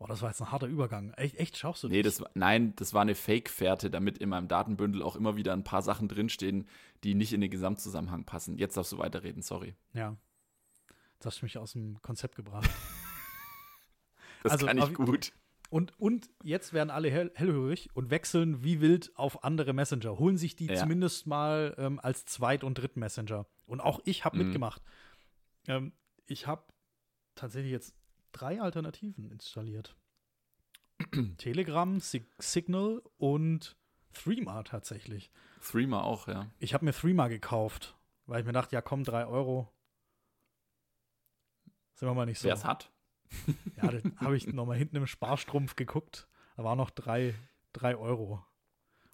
Oh, das war jetzt ein harter Übergang. Echt, echt schaust du Nee, das? war- nein, das war eine Fake-Fährte, damit in meinem Datenbündel auch immer wieder ein paar Sachen drinstehen, die nicht in den Gesamtzusammenhang passen. Jetzt darfst du weiterreden, sorry. Ja. Jetzt hast du mich aus dem Konzept gebracht. Das Also, kann ich gut. Und, und jetzt werden alle hell, hellhörig und wechseln wie wild auf andere Messenger. Holen sich die Ja. zumindest mal ähm, als Zweit- und Dritt-Messenger. Und auch ich habe Mhm. mitgemacht. Ähm, ich habe tatsächlich jetzt drei Alternativen installiert: Telegram, Sig Signal und Threema tatsächlich. Threema auch, ja. Ich habe mir Threema gekauft, weil ich mir dachte, ja komm, drei Euro. Sind wir mal nicht so. Wer es hat. Ja, dann habe ich nochmal hinten im Sparstrumpf geguckt. Da waren noch drei, drei Euro.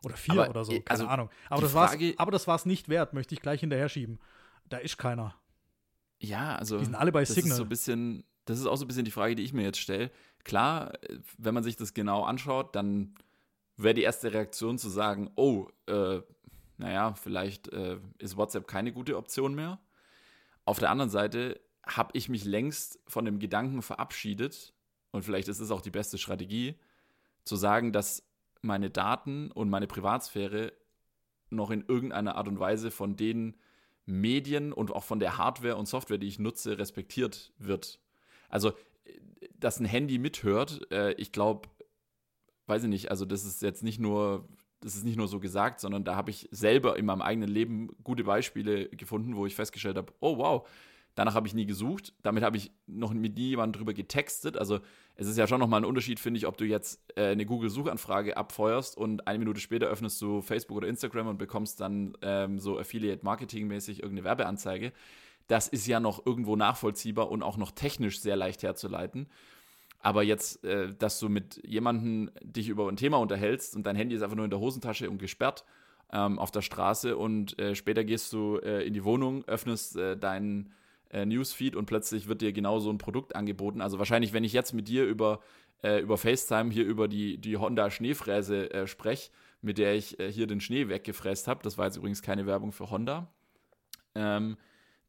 Oder vier Aber, oder so, keine also, Ahnung. Aber das, war's, Frage- aber das war es nicht wert, möchte ich gleich hinterher schieben. Da ist keiner. Ja, also. Die sind alle bei das Signal. ist so ein bisschen, das ist auch so ein bisschen die Frage, die ich mir jetzt stelle. Klar, äh, wenn man sich das genau anschaut, dann wäre die erste Reaktion zu sagen, oh, äh, naja, vielleicht äh, ist WhatsApp keine gute Option mehr. Auf der anderen Seite habe ich mich längst von dem Gedanken verabschiedet, und vielleicht ist es auch die beste Strategie, zu sagen, dass meine Daten und meine Privatsphäre noch in irgendeiner Art und Weise von den Medien und auch von der Hardware und Software, die ich nutze, respektiert wird. Also, dass ein Handy mithört, äh, ich glaube, weiß ich nicht, also das ist jetzt nicht nur, das ist nicht nur so gesagt, sondern da habe ich selber in meinem eigenen Leben gute Beispiele gefunden, wo ich festgestellt habe, oh wow, Danach habe ich nie gesucht. Damit habe ich noch mit nie jemandem drüber getextet. Also es ist ja schon nochmal ein Unterschied, finde ich, ob du jetzt äh, eine Google-Suchanfrage abfeuerst und eine Minute später öffnest du Facebook oder Instagram und bekommst dann ähm, so Affiliate-Marketing-mäßig irgendeine Werbeanzeige. Das ist ja noch irgendwo nachvollziehbar und auch noch technisch sehr leicht herzuleiten. Aber jetzt, äh, dass du mit jemandem dich über ein Thema unterhältst und dein Handy ist einfach nur in der Hosentasche und gesperrt ähm, auf der Straße und äh, später gehst du äh, in die Wohnung, öffnest äh, deinen äh, Newsfeed und plötzlich wird dir genau so ein Produkt angeboten. Also wahrscheinlich, wenn ich jetzt mit dir über, äh, über FaceTime hier über die, die Honda Schneefräse spreche, mit der ich hier den Schnee weggefräst habe, das war jetzt übrigens keine Werbung für Honda, ähm,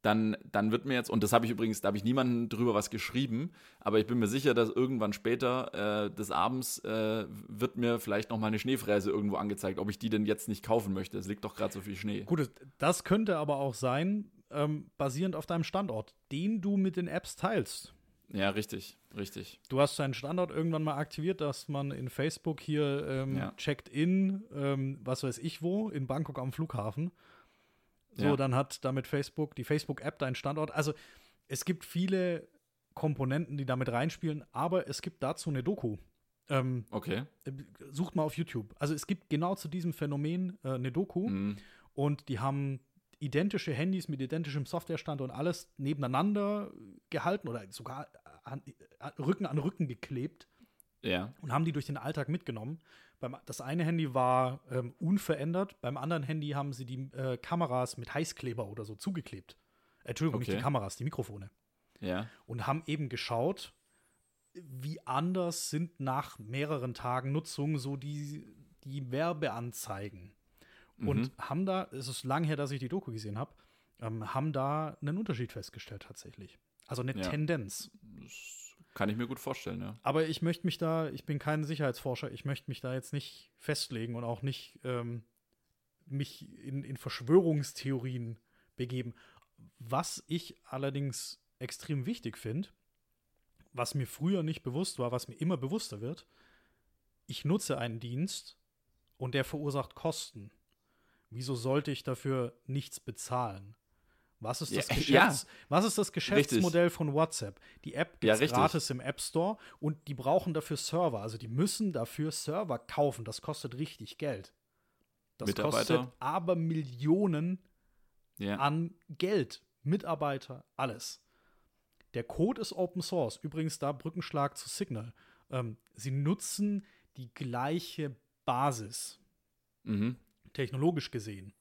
dann, dann wird mir jetzt, und das habe ich übrigens, da habe ich niemanden drüber was geschrieben, aber ich bin mir sicher, dass irgendwann später äh, des Abends äh, wird mir vielleicht noch mal eine Schneefräse irgendwo angezeigt, ob ich die denn jetzt nicht kaufen möchte. Es liegt doch gerade so viel Schnee. Gut, das könnte aber auch sein, ähm, basierend auf deinem Standort, den du mit den Apps teilst. Ja, richtig, richtig. Du hast deinen Standort irgendwann mal aktiviert, dass man in Facebook hier ähm, ja. checkt in, ähm, was weiß ich wo, in Bangkok am Flughafen. So, ja. dann hat damit Facebook, die Facebook-App deinen Standort. Also es gibt viele Komponenten, die damit reinspielen, aber es gibt dazu eine Doku. Ähm, okay. Sucht mal auf YouTube. Also es gibt genau zu diesem Phänomen äh, eine Doku mhm. und die haben identische Handys mit identischem Softwarestand und alles nebeneinander gehalten oder sogar an, an, Rücken an Rücken geklebt. Ja. Und haben die durch den Alltag mitgenommen. Beim, das eine Handy war ähm, unverändert, beim anderen Handy haben sie die äh, Kameras mit Heißkleber oder so zugeklebt. Entschuldigung, okay. nicht die Kameras, die Mikrofone. Ja. Und haben eben geschaut, wie anders sind nach mehreren Tagen Nutzung so die, die Werbeanzeigen. Und mhm. haben da, es ist lang her, dass ich die Doku gesehen habe, ähm, haben da einen Unterschied festgestellt tatsächlich. Also eine ja. Tendenz. Das kann ich mir gut vorstellen, ja. Aber ich möchte mich da, ich bin kein Sicherheitsforscher, ich möchte mich da jetzt nicht festlegen und auch nicht ähm, mich in, in Verschwörungstheorien begeben. Was ich allerdings extrem wichtig finde, was mir früher nicht bewusst war, was mir immer bewusster wird, ich nutze einen Dienst und der verursacht Kosten. Wieso sollte ich dafür nichts bezahlen? Was ist das, ja, Geschäfts ja. Was ist das Geschäftsmodell richtig. von WhatsApp? Die App gibt es ja, gratis im App Store und die brauchen dafür Server. Also die müssen dafür Server kaufen. Das kostet richtig Geld. Das kostet aber Millionen an Geld. Mitarbeiter, alles. Der Code ist Open Source. Übrigens da Brückenschlag zu Signal. Ähm, sie nutzen die gleiche Basis. Mhm technologisch gesehen.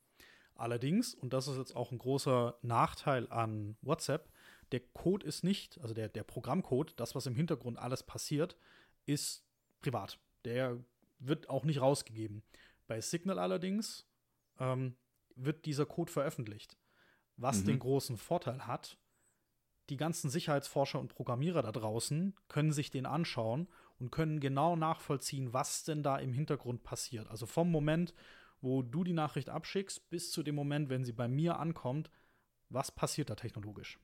Allerdings, und das ist jetzt auch ein großer Nachteil an WhatsApp, der Code ist nicht, also der, der Programmcode, das, was im Hintergrund alles passiert, ist privat. Der wird auch nicht rausgegeben. Bei Signal allerdings ähm, wird dieser Code veröffentlicht. Was mhm. den großen Vorteil hat, die ganzen Sicherheitsforscher und Programmierer da draußen können sich den anschauen und können genau nachvollziehen, was denn da im Hintergrund passiert. Also vom Moment, wo du die Nachricht abschickst, bis zu dem Moment, wenn sie bei mir ankommt, was passiert da technologisch?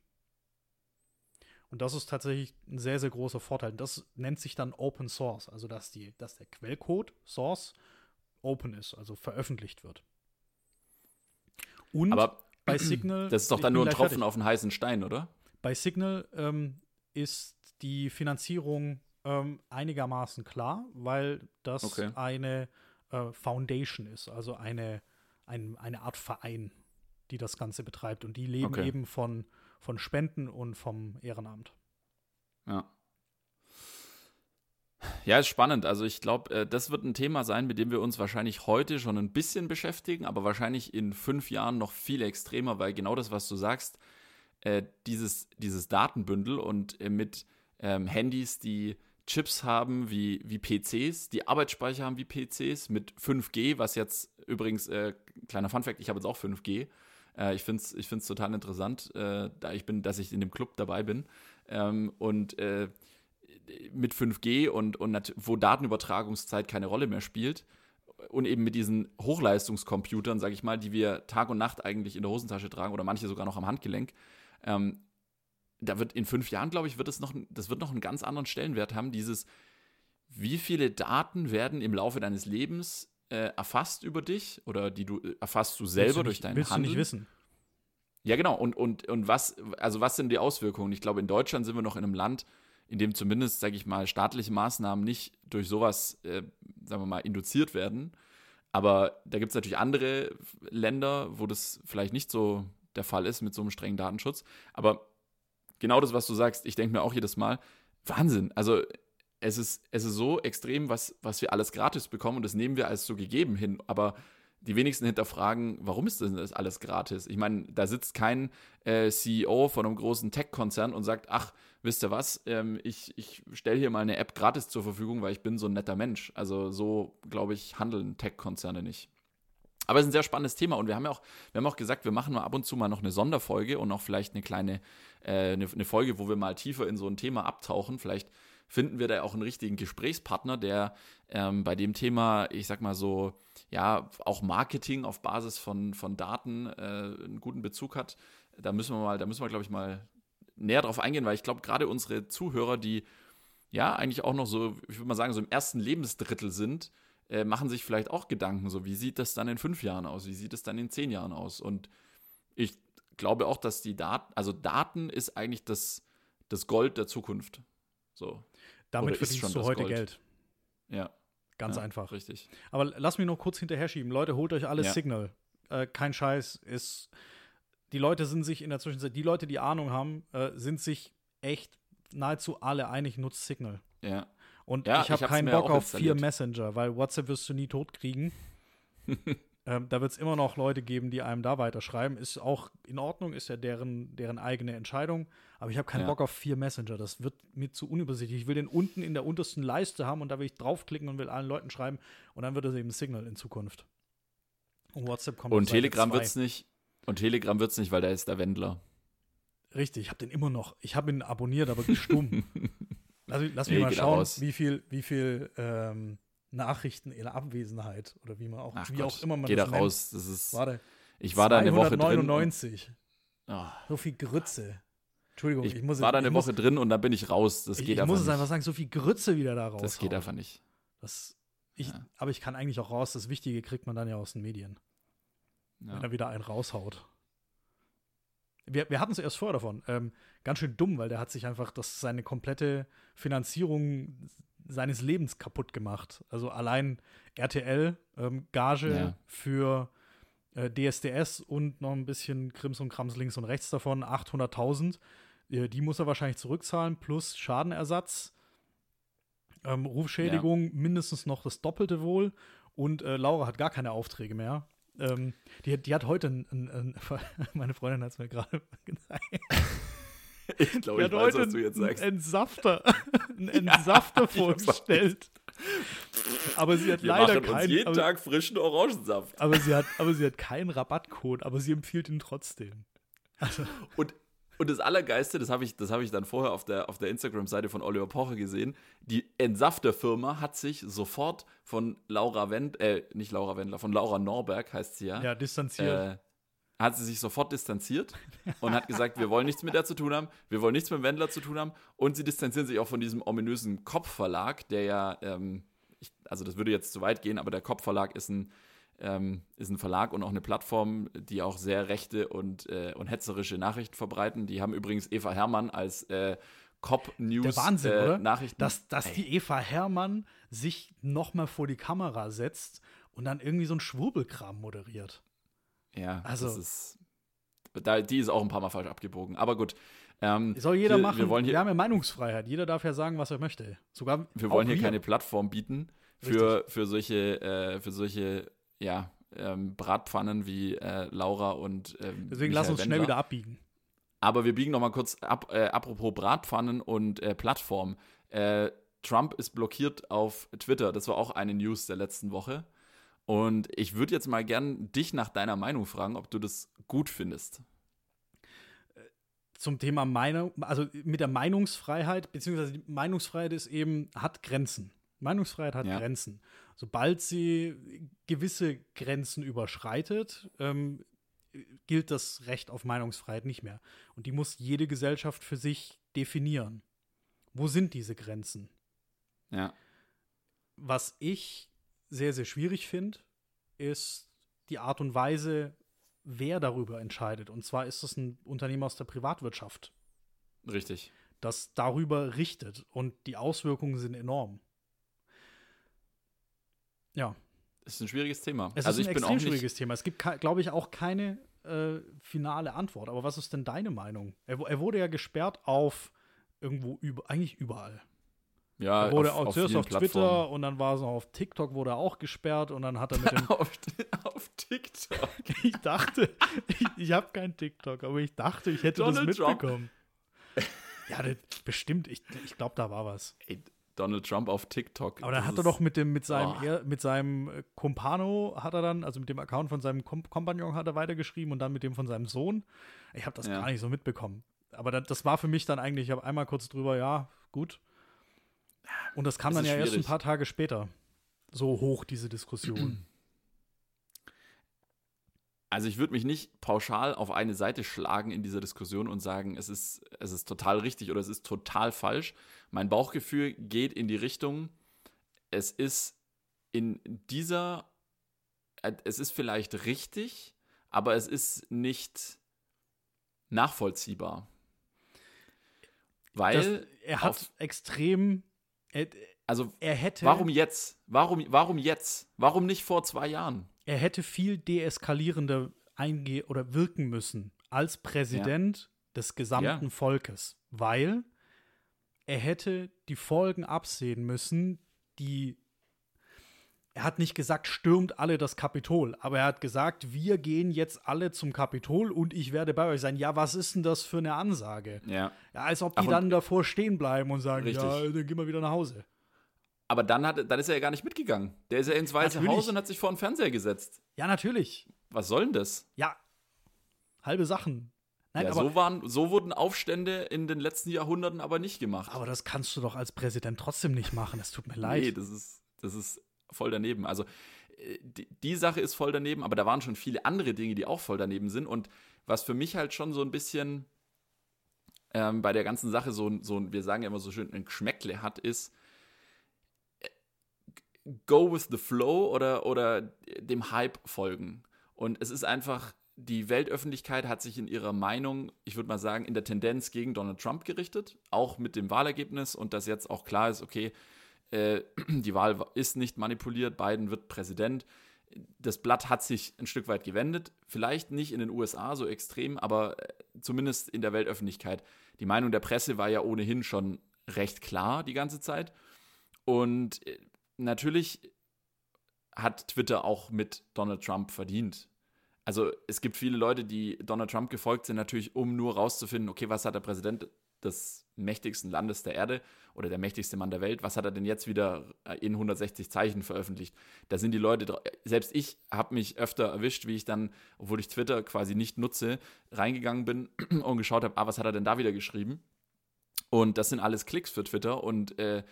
Und das ist tatsächlich ein sehr, sehr großer Vorteil. Das nennt sich dann Open Source, also dass, die, dass der Quellcode, Source, open ist, also veröffentlicht wird. Und Aber bei Signal. Das ist doch dann nur ein Tropfen fertig. auf einen heißen Stein, oder? Bei Signal ähm, ist die Finanzierung ähm, einigermaßen klar, weil das okay. eine äh, Foundation ist, also eine, ein, eine Art Verein, die das Ganze betreibt. Und die leben okay. eben von, von Spenden und vom Ehrenamt. Ja. Ja, ist spannend. Also ich glaube, äh, das wird ein Thema sein, mit dem wir uns wahrscheinlich heute schon ein bisschen beschäftigen, aber wahrscheinlich in fünf Jahren noch viel extremer, weil genau das, was du sagst, äh, dieses, dieses Datenbündel und mit ähm, Handys, die Chips haben wie, wie PCs, die Arbeitsspeicher haben wie PCs mit 5G, was jetzt übrigens, äh, kleiner Funfact, ich habe jetzt auch 5G. Äh, ich finde es ich find's total interessant, äh, da ich bin, dass ich in dem Club dabei bin. Ähm, und äh, mit 5G und, und wo Datenübertragungszeit keine Rolle mehr spielt, und eben mit diesen Hochleistungscomputern, sage ich mal, die wir Tag und Nacht eigentlich in der Hosentasche tragen oder manche sogar noch am Handgelenk, ähm, da wird in fünf Jahren, glaube ich, wird es noch, das wird noch einen ganz anderen Stellenwert haben, dieses, wie viele Daten werden im Laufe deines Lebens äh, erfasst über dich oder die du äh, erfasst du selber du durch nicht, dein willst Handeln. du nicht wissen. Ja, genau. Und, und, und was, also was sind die Auswirkungen? Ich glaube, in Deutschland sind wir noch in einem Land, in dem zumindest, sage ich mal, staatliche Maßnahmen nicht durch sowas, äh, sagen wir mal, induziert werden. Aber da gibt es natürlich andere Länder, wo das vielleicht nicht so der Fall ist mit so einem strengen Datenschutz. Aber genau das, was du sagst, ich denke mir auch jedes Mal, Wahnsinn. Also es ist, es ist so extrem, was, was wir alles gratis bekommen und das nehmen wir als so gegeben hin. Aber die wenigsten hinterfragen, warum ist denn das alles gratis? Ich meine, da sitzt kein äh, CEO von einem großen Tech-Konzern und sagt, ach, wisst ihr was, ähm, ich, ich stelle hier mal eine App gratis zur Verfügung, weil ich bin so ein netter Mensch. Also so, glaube ich, handeln Tech-Konzerne nicht. Aber es ist ein sehr spannendes Thema und wir haben ja auch, wir haben auch gesagt, wir machen mal ab und zu mal noch eine Sonderfolge und auch vielleicht eine kleine, äh, eine, eine Folge, wo wir mal tiefer in so ein Thema abtauchen. Vielleicht finden wir da auch einen richtigen Gesprächspartner, der ähm, bei dem Thema, ich sag mal so, ja, auch Marketing auf Basis von, von Daten äh, einen guten Bezug hat. Da müssen wir mal, da müssen wir, glaube ich, mal näher drauf eingehen, weil ich glaube, gerade unsere Zuhörer, die ja eigentlich auch noch so, ich würde mal sagen, so im ersten Lebensdrittel sind, äh, machen sich vielleicht auch Gedanken, so wie sieht das dann in fünf Jahren aus, wie sieht es dann in zehn Jahren aus? Und ich glaube auch, dass die Daten, also Daten ist eigentlich das, das Gold der Zukunft. So. Damit Oder ist verdienst du das heute Gold. Geld. Ja. Ganz ja, einfach. Richtig. Aber lass mich noch kurz hinterher schieben. Leute, holt euch alles Ja. Signal. Äh, kein Scheiß. Ist, die Leute sind sich in der Zwischenzeit, die Leute, die Ahnung haben, äh, sind sich echt nahezu alle einig, nutzt Signal. Ja. Und Ja, ich habe keinen Bock auf vier. Messenger, weil WhatsApp wirst du nie tot kriegen. ähm, da wird es immer noch Leute geben, die einem da weiterschreiben. Ist auch in Ordnung, ist ja deren, deren eigene Entscheidung. Aber ich habe keinen Ja. Bock auf vier Messenger. Das wird mir zu unübersichtlich. Ich will den unten in der untersten Leiste haben und da will ich draufklicken und will allen Leuten schreiben. Und dann wird es eben Signal in Zukunft. Und WhatsApp kommt Und Telegram wird es nicht. Und Telegram wird es nicht, weil da ist der Wendler. Richtig, ich habe den immer noch. Ich habe ihn abonniert, aber stumm. lass, lass mich Nee, mal geht schauen, raus. wie viel, wie viel ähm, Nachrichten in Abwesenheit oder wie man auch, Ach wie Gott, auch immer man geh da das nennt. raus. Das ist, Warte. ich war da eine Woche drin. und- 299. Ah, So viel Grütze. Entschuldigung, ich, ich, muss war da ich eine muss, Woche drin und dann bin ich raus. Das ich, geht ich einfach muss es nicht. einfach sagen, so viel Grütze wieder da raus. das geht einfach nicht. Das, ich, Ja. Aber ich kann eigentlich auch raus. Das Wichtige kriegt man dann ja aus den Medien, Ja. wenn er wieder einen raushaut. Wir, wir hatten es erst vorher davon. Ähm, ganz schön dumm, weil der hat sich einfach das, seine komplette Finanzierung seines Lebens kaputt gemacht. Also allein RTL, ähm, Gage Ja. für äh, DSDS und noch ein bisschen Krims und Krams links und rechts davon, 800.000. Äh, die muss er wahrscheinlich zurückzahlen, plus Schadenersatz, ähm, Rufschädigung, mindestens noch das Doppelte wohl. Und äh, Laura hat gar keine Aufträge mehr. Ähm, die, hat- die hat heute, ein, ein, ein, meine Freundin hat es mir gerade gesagt, Ich glaube, ich weiß, was du jetzt einen sagst. Entsafter, einen Entsafter hab's vorgestellt. Aber sie hat Wir leider machen uns keinen. jeden aber, Tag frischen Orangensaft. aber sie hat, aber sie hat keinen Rabattcode, aber sie empfiehlt ihn trotzdem. Also, Und, und das Allergeiste, das habe ich, das hab ich dann vorher auf der, auf der Instagram-Seite von Oliver Pocher gesehen. Die Entsafter-Firma hat sich sofort von Laura Wend, äh, nicht Laura Wendler, von Laura Norberg heißt sie ja, ja, distanziert. äh, hat sie sich sofort distanziert und hat gesagt, wir wollen nichts mit der zu tun haben, wir wollen nichts mit dem Wendler zu tun haben und sie distanzieren sich auch von diesem ominösen Kopfverlag, der ja, ähm, ich, also das würde jetzt zu weit gehen, aber der Kopfverlag ist ein, ähm, ist ein Verlag und auch eine Plattform, die auch sehr rechte und, äh, und hetzerische Nachrichten verbreiten. Die haben übrigens Eva Hermann als äh, Cop News Der Wahnsinn, äh, oder? Nachrichten. dass, dass Ey, die Eva Herrmann sich noch mal vor die Kamera setzt und dann irgendwie so ein Schwurbelkram moderiert. ja, also- das ist, da, die ist auch ein paar Mal falsch abgebogen. Aber gut. Ähm, Soll jeder wir, machen. Wir wollen hier, haben ja Meinungsfreiheit. Jeder darf ja sagen, was er möchte. Sogar Wir wollen hier keine Plattform bieten für, für solche, äh, für solche ja, ähm, Bratpfannen wie äh, Laura und ähm, Deswegen lass Michael uns schnell Wendler. wieder abbiegen. Aber wir biegen noch mal kurz ab, äh, apropos Bratpfannen und äh, Plattform. Äh, Trump ist blockiert auf Twitter. Das war auch eine News der letzten Woche. Und ich würde jetzt mal gern dich nach deiner Meinung fragen, ob du das gut findest. Zum Thema Meinung, also mit der Meinungsfreiheit, beziehungsweise die Meinungsfreiheit ist eben, hat Grenzen. Meinungsfreiheit hat Ja. Grenzen. Sobald sie gewisse Grenzen überschreitet, ähm, gilt das Recht auf Meinungsfreiheit nicht mehr. Und die muss jede Gesellschaft für sich definieren. Wo sind diese Grenzen? Ja. Was ich sehr, sehr schwierig finde, ist die Art und Weise, wer darüber entscheidet. Und zwar ist es ein Unternehmen aus der Privatwirtschaft, Richtig. das darüber richtet. Und die Auswirkungen sind enorm. Ja, Das ist ein schwieriges Thema. es also ist ein extrem schwieriges Thema. Es gibt, glaube ich, auch keine äh, finale Antwort. Aber was ist denn deine Meinung? Er, er wurde ja gesperrt auf irgendwo, über, eigentlich überall. ja, Er wurde auf, auch auf zuerst auf Twitter und dann war es noch auf TikTok, wurde er auch gesperrt und dann hat er mit dem. auf, auf TikTok. ich dachte, ich, ich habe kein TikTok, aber ich dachte, ich hätte Donald das Trump. mitbekommen. Ja, das, bestimmt. Ich, ich glaube, da war was. Ey, Donald Trump auf TikTok. Aber dann das hat er doch mit dem, mit seinem, Oh. er, mit seinem äh, Compano hat er dann, also mit dem Account von seinem Kom Kompagnon hat er weitergeschrieben und dann mit dem von seinem Sohn. Ich habe das Ja. gar nicht so mitbekommen. Aber das, das war für mich dann eigentlich, ich habe einmal kurz drüber, ja, gut. Und das kam Es dann ja erst ein schwierig. paar Tage später. So hoch, diese Diskussion. Also ich würde mich nicht pauschal auf eine Seite schlagen in dieser Diskussion und sagen, es ist, es ist total richtig oder es ist total falsch. Mein Bauchgefühl geht in die Richtung, es ist in dieser, äh, es ist vielleicht richtig, aber es ist nicht nachvollziehbar. Weil, das, er hat auf- extrem, er, also er hätte, warum jetzt? Warum, warum jetzt? Warum nicht vor zwei Jahren? Er hätte viel deeskalierender einge oder wirken müssen als Präsident des gesamten Ja. Volkes, weil er hätte die Folgen absehen müssen, die er hat nicht gesagt, stürmt alle das Kapitol, aber er hat gesagt, wir gehen jetzt alle zum Kapitol und ich werde bei euch sein. Ja, was ist denn das für eine Ansage? Ja. Ja, als ob Ach, die und- dann davor stehen bleiben und sagen, Richtig. ja, dann gehen wir wieder nach Hause. Aber dann, hat, dann ist er ja gar nicht mitgegangen. Der ist ja ins Weiße Natürlich. Haus und hat sich vor den Fernseher gesetzt. Ja, natürlich. Was soll denn das? Ja, halbe Sachen. Nein, ja, aber, so, waren, so wurden Aufstände in den letzten Jahrhunderten aber nicht gemacht. aber das kannst du doch als Präsident trotzdem nicht machen. Es tut mir leid. Nee, das ist, das ist voll daneben. Also äh, die, die Sache ist voll daneben, aber da waren schon viele andere Dinge, die auch voll daneben sind. Und was für mich halt schon so ein bisschen ähm, bei der ganzen Sache so, ein- so ein, wir sagen ja immer so schön, ein Geschmäckle hat, ist go with the flow oder, oder dem Hype folgen. Und es ist einfach, die Weltöffentlichkeit hat sich in ihrer Meinung, ich würde mal sagen, in der Tendenz gegen Donald Trump gerichtet, auch mit dem Wahlergebnis und dass jetzt auch klar ist, okay, äh, die Wahl ist nicht manipuliert, Biden wird Präsident. Das Blatt hat sich ein Stück weit gewendet, vielleicht nicht in den USA so extrem, aber äh, zumindest in der Weltöffentlichkeit. Die Meinung der Presse war ja ohnehin schon recht klar die ganze Zeit. Und äh, natürlich hat Twitter auch mit Donald Trump verdient. Also es gibt viele Leute, die Donald Trump gefolgt sind, natürlich, um nur rauszufinden, okay, was hat der Präsident des mächtigsten Landes der Erde oder der mächtigste Mann der Welt, was hat er denn jetzt wieder äh, in 160 Zeichen veröffentlicht? Da sind die Leute, selbst ich habe mich öfter erwischt, wie ich dann, obwohl ich Twitter quasi nicht nutze, reingegangen bin und geschaut habe, ah, was hat er denn da wieder geschrieben? Und das sind alles Klicks für Twitter und äh,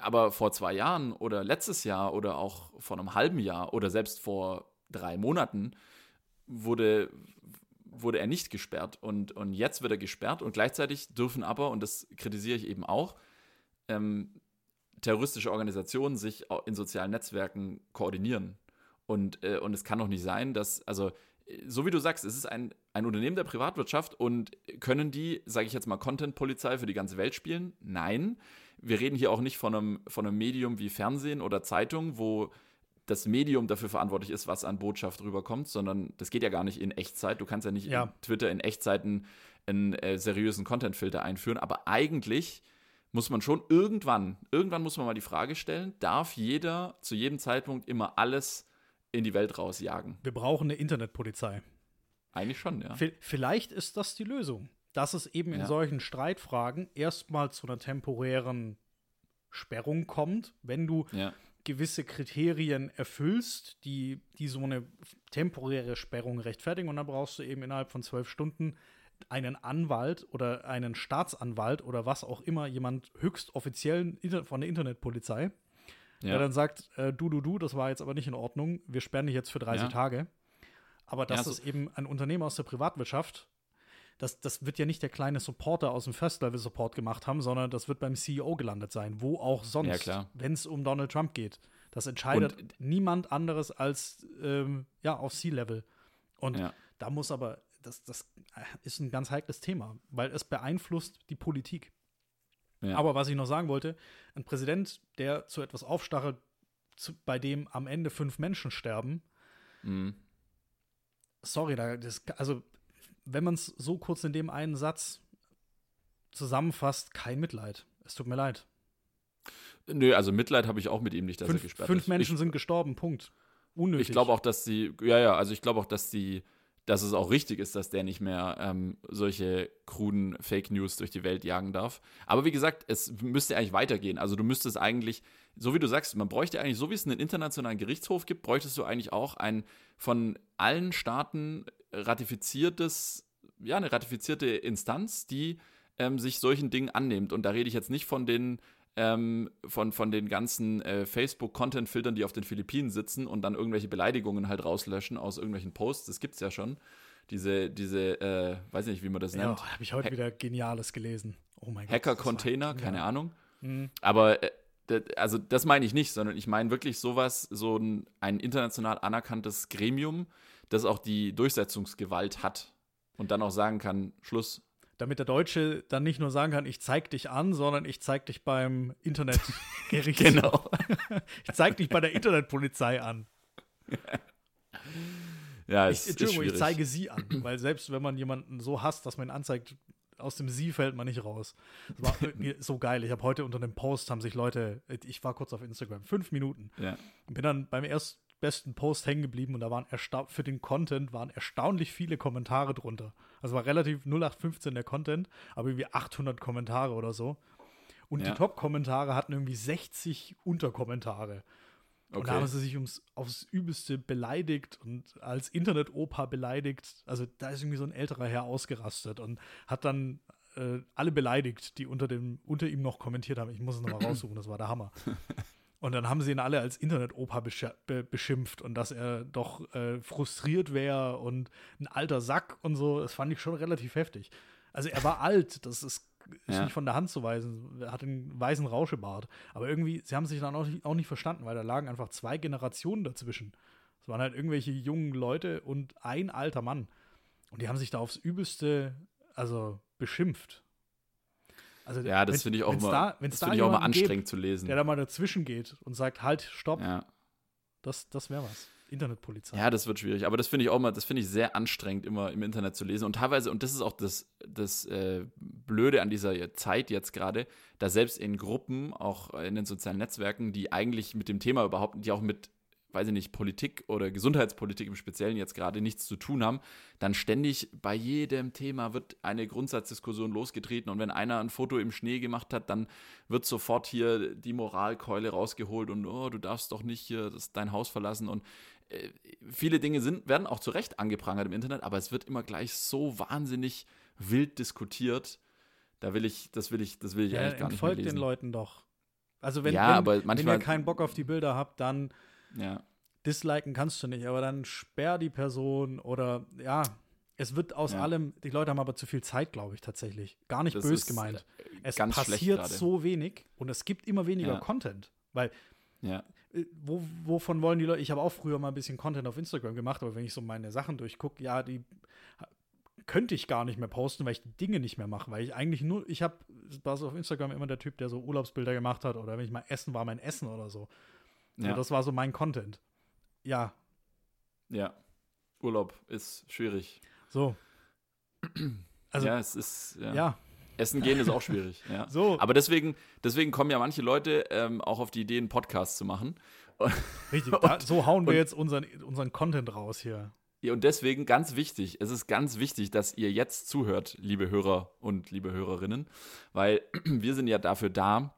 aber vor zwei Jahren oder letztes Jahr oder auch vor einem halben Jahr oder selbst vor drei Monaten wurde, wurde er nicht gesperrt. Und, und jetzt wird er gesperrt und gleichzeitig dürfen aber, und das kritisiere ich eben auch, ähm, terroristische Organisationen sich in sozialen Netzwerken koordinieren. Und, äh, und es kann doch nicht sein, dass, also, so wie du sagst, es ist ein, ein Unternehmen der Privatwirtschaft und können die, sage ich jetzt mal, Content-Polizei für die ganze Welt spielen? Nein. Wir reden hier auch nicht von einem, von einem Medium wie Fernsehen oder Zeitung, wo das Medium dafür verantwortlich ist, was an Botschaft rüberkommt, sondern das geht ja gar nicht in Echtzeit. Du kannst ja nicht Ja. in Twitter in Echtzeiten einen äh, seriösen Content-Filter einführen, aber eigentlich muss man schon irgendwann, irgendwann muss man mal die Frage stellen, darf jeder zu jedem Zeitpunkt immer alles in die Welt rausjagen? Wir brauchen eine Internetpolizei. Eigentlich schon, ja. V- Vielleicht ist das die Lösung, dass es eben in Ja. solchen Streitfragen erstmal zu einer temporären Sperrung kommt, wenn du Ja, gewisse Kriterien erfüllst, die, die so eine temporäre Sperrung rechtfertigen. Und dann brauchst du eben innerhalb von zwölf Stunden einen Anwalt oder einen Staatsanwalt oder was auch immer, jemand höchst offiziellen von der Internetpolizei, ja. der dann sagt, äh, du, du, du, das war jetzt aber nicht in Ordnung, wir sperren dich jetzt für 30 ja. Tage. Aber das ja, ist eben ein Unternehmen aus der Privatwirtschaft, das, das wird ja nicht der kleine Supporter aus dem First-Level-Support gemacht haben, sondern das wird beim CEO gelandet sein, wo auch sonst, ja, wenn es um Donald Trump geht. Das entscheidet Und, niemand anderes als ähm, ja, auf C-Level. Und ja. da muss aber, das, das ist ein ganz heikles Thema, weil es beeinflusst die Politik. Ja. Aber was ich noch sagen wollte, ein Präsident, der zu etwas aufstachelt, zu, bei dem am Ende fünf Menschen sterben, mhm. sorry, da, das, also wenn man es so kurz in dem einen Satz zusammenfasst, kein Mitleid. Es tut mir leid. Nö, also Mitleid habe ich auch mit ihm nicht, dass fünf, er gesperrt fünf ist. Fünf Menschen ich, sind gestorben, Punkt. Unnötig. Ich glaube auch, dass sie, ja, ja, also ich glaube auch, dass die, dass es auch richtig ist, dass der nicht mehr ähm, solche kruden Fake News durch die Welt jagen darf. Aber wie gesagt, es müsste eigentlich weitergehen. Also du müsstest eigentlich, so wie du sagst, man bräuchte eigentlich, so wie es einen internationalen Gerichtshof gibt, bräuchtest du eigentlich auch ein von allen Staaten ratifiziertes, ja, eine ratifizierte Instanz, die ähm, sich solchen Dingen annimmt. Und da rede ich jetzt nicht von den ähm, von, von den ganzen äh, Facebook-Content-Filtern, die auf den Philippinen sitzen und dann irgendwelche Beleidigungen halt rauslöschen aus irgendwelchen Posts. Das gibt es ja schon. Diese, diese, äh, weiß nicht, wie man das nennt. Ja, habe ich heute ha wieder Geniales gelesen. Oh mein Gott. Hacker-Container, keine ja. Ahnung. Mhm. Aber äh, also das meine ich nicht, sondern ich meine wirklich sowas, so ein, ein international anerkanntes Gremium, das auch die Durchsetzungsgewalt hat und dann auch sagen kann, Schluss, damit der Deutsche dann nicht nur sagen kann, ich zeig dich an, sondern ich zeig dich beim Internetgericht. genau. ich zeig dich bei der Internetpolizei an. Ja, ich, Entschuldigung, ich zeige sie an, weil selbst wenn man jemanden so hasst, dass man ihn anzeigt, aus dem Sie fällt man nicht raus. Das war so geil. Ich habe heute unter dem Post haben sich Leute, ich war kurz auf Instagram, fünf Minuten, ja. und bin dann beim ersten besten Post hängen geblieben und da waren für den Content waren erstaunlich viele Kommentare drunter. Also war relativ 0815 der Content, aber irgendwie 800 Kommentare oder so. Und ja. die Top-Kommentare hatten irgendwie 60 Unterkommentare. Okay. Und da haben sie sich ums, aufs Übelste beleidigt und als Internet-Opa beleidigt. Also da ist irgendwie so ein älterer Herr ausgerastet und hat dann äh, alle beleidigt, die unter, dem, unter ihm noch kommentiert haben. Ich muss es nochmal raussuchen, das war der Hammer. Und dann haben sie ihn alle als Internet-Opa beschimpft und dass er doch äh, frustriert wäre und ein alter Sack und so. Das fand ich schon relativ heftig. Also er war alt, das ist, ist ja. nicht von der Hand zu weisen. Hat einen weißen Rauschebart. Aber irgendwie, sie haben sich dann auch nicht, auch nicht verstanden, weil da lagen einfach zwei Generationen dazwischen. Es waren halt irgendwelche jungen Leute und ein alter Mann. Und die haben sich da aufs Übelste, also beschimpft. Also, ja, das finde ich auch immer, da, das da ich auch immer anstrengend gibt, zu lesen. Der da mal dazwischen geht und sagt, halt, stopp. Ja. Das, das wäre was. Internetpolizei. Ja, das wird schwierig. Aber das finde ich auch mal, das finde ich sehr anstrengend, immer im Internet zu lesen. Und teilweise, und das ist auch das, das äh, Blöde an dieser Zeit jetzt gerade, da selbst in Gruppen, auch in den sozialen Netzwerken, die eigentlich mit dem Thema überhaupt, die auch mit weiß ich nicht, Politik oder Gesundheitspolitik im Speziellen jetzt gerade nichts zu tun haben, dann ständig bei jedem Thema wird eine Grundsatzdiskussion losgetreten und wenn einer ein Foto im Schnee gemacht hat, dann wird sofort hier die Moralkeule rausgeholt und oh, du darfst doch nicht hier das, dein Haus verlassen und viele Dinge sind, werden auch zu Recht angeprangert im Internet, aber es wird immer gleich so wahnsinnig wild diskutiert. Da will ich, das will ich, das will ich ja, eigentlich gar nicht mehr lesen. den Leuten doch. Also wenn, ja, wenn, manchmal, wenn ihr keinen Bock auf die Bilder habt, dann ja. Disliken kannst du nicht, aber dann sperr die Person oder ja, es wird aus ja. allem, die Leute haben aber zu viel Zeit, glaube ich, tatsächlich. Gar nicht das bös gemeint. Es passiert so wenig und es gibt immer weniger ja. Content. Weil, ja. Äh, wo, wovon wollen die Leute? Ich habe auch früher mal ein bisschen Content auf Instagram gemacht, aber wenn ich so meine Sachen durchgucke, ja, die könnte ich gar nicht mehr posten, weil ich die Dinge nicht mehr mache, weil ich eigentlich nur, ich habe, war so auf Instagram immer der Typ, der so Urlaubsbilder gemacht hat oder wenn ich mal essen war, mein Essen oder so. Ja. das war so mein Content. Ja. Ja. Urlaub ist schwierig. So. Also, ja, es ist. Ja. ja. Essen gehen ist auch schwierig. Ja. So. Aber deswegen, deswegen kommen ja manche Leute ähm, auch auf die Idee, einen Podcast zu machen. Richtig, da, so hauen wir und, jetzt unseren, unseren Content raus hier. Ja, und deswegen ganz wichtig, es ist ganz wichtig, dass ihr jetzt zuhört, liebe Hörer und liebe Hörerinnen, weil wir sind ja dafür da,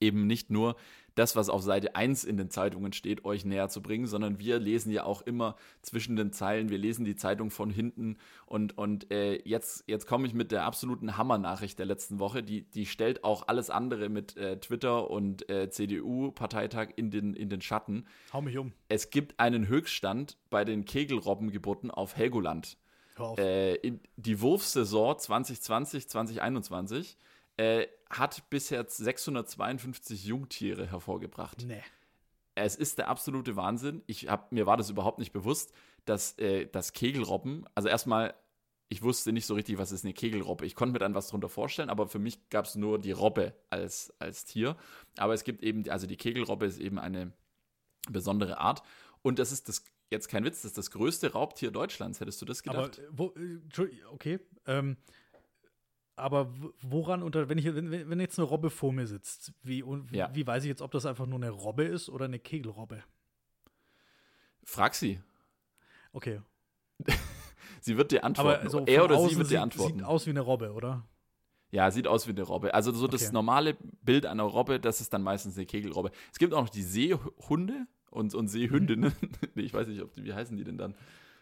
eben nicht nur das, was auf Seite 1 in den Zeitungen steht, euch näher zu bringen, sondern wir lesen ja auch immer zwischen den Zeilen, wir lesen die Zeitung von hinten und, und äh, jetzt, jetzt komme ich mit der absoluten Hammernachricht der letzten Woche, die, die stellt auch alles andere mit äh, Twitter und äh, CDU-Parteitag in den, in den Schatten. Hau mich um. Es gibt einen Höchststand bei den Kegelrobbengeburten auf Helgoland. Äh, in die Wurfsaison 2020, 2021 äh, hat bisher 652 Jungtiere hervorgebracht. Nee. Es ist der absolute Wahnsinn. Ich hab, mir war das überhaupt nicht bewusst, dass äh, das Kegelrobben, also erstmal, ich wusste nicht so richtig, was ist eine Kegelrobbe. Ich konnte mir dann was darunter vorstellen, aber für mich gab es nur die Robbe als, als Tier. Aber es gibt eben, also die Kegelrobbe ist eben eine besondere Art. Und das ist das, jetzt kein Witz, das ist das größte Raubtier Deutschlands. Hättest du das gedacht? Aber, wo, äh, okay, ähm, aber woran unter, wenn ich, wenn, wenn jetzt eine Robbe vor mir sitzt, wie, ja. wie weiß ich jetzt, ob das einfach nur eine Robbe ist oder eine Kegelrobbe? Frag sie. Okay. sie wird dir antworten. Aber so er oder sie wird dir antworten. Sieht aus wie eine Robbe, oder? Ja, sieht aus wie eine Robbe. Also so das normale Bild einer Robbe, das ist dann meistens eine Kegelrobbe. Es gibt auch noch die Seehunde und, und Seehündinnen. nee, ich weiß nicht, ob die, wie heißen die denn dann?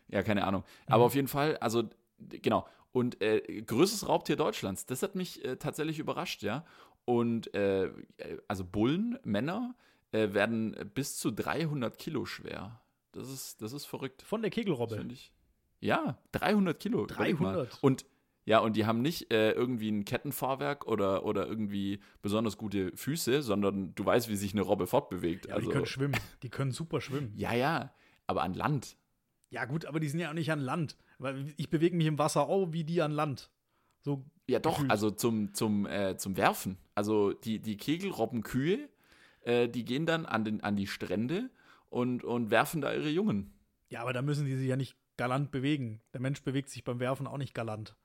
Ja, keine Ahnung. Aber mhm. auf jeden Fall, also genau. Und äh, größtes Raubtier Deutschlands, das hat mich äh, tatsächlich überrascht, ja. Und äh, also Bullen, Männer, äh, werden bis zu 300 Kilo schwer. Das ist, das ist verrückt. Von der Kegelrobbe? Ich. Ja, 300 Kilo. 300? Und ja, und die haben nicht äh, irgendwie ein Kettenfahrwerk oder, oder irgendwie besonders gute Füße, sondern du weißt, wie sich eine Robbe fortbewegt. Ja, also, die können schwimmen. Die können super schwimmen. ja, ja, aber an Land. Ja, gut, aber die sind ja auch nicht an Land. Weil ich bewege mich im Wasser auch wie die an Land. So ja, doch, gefühlt. also zum, zum, äh, zum Werfen. Also die, die Kegelrobbenkühe, äh, die gehen dann an, den, an die Strände und, und werfen da ihre Jungen. Ja, aber da müssen die sich ja nicht galant bewegen. Der Mensch bewegt sich beim Werfen auch nicht galant.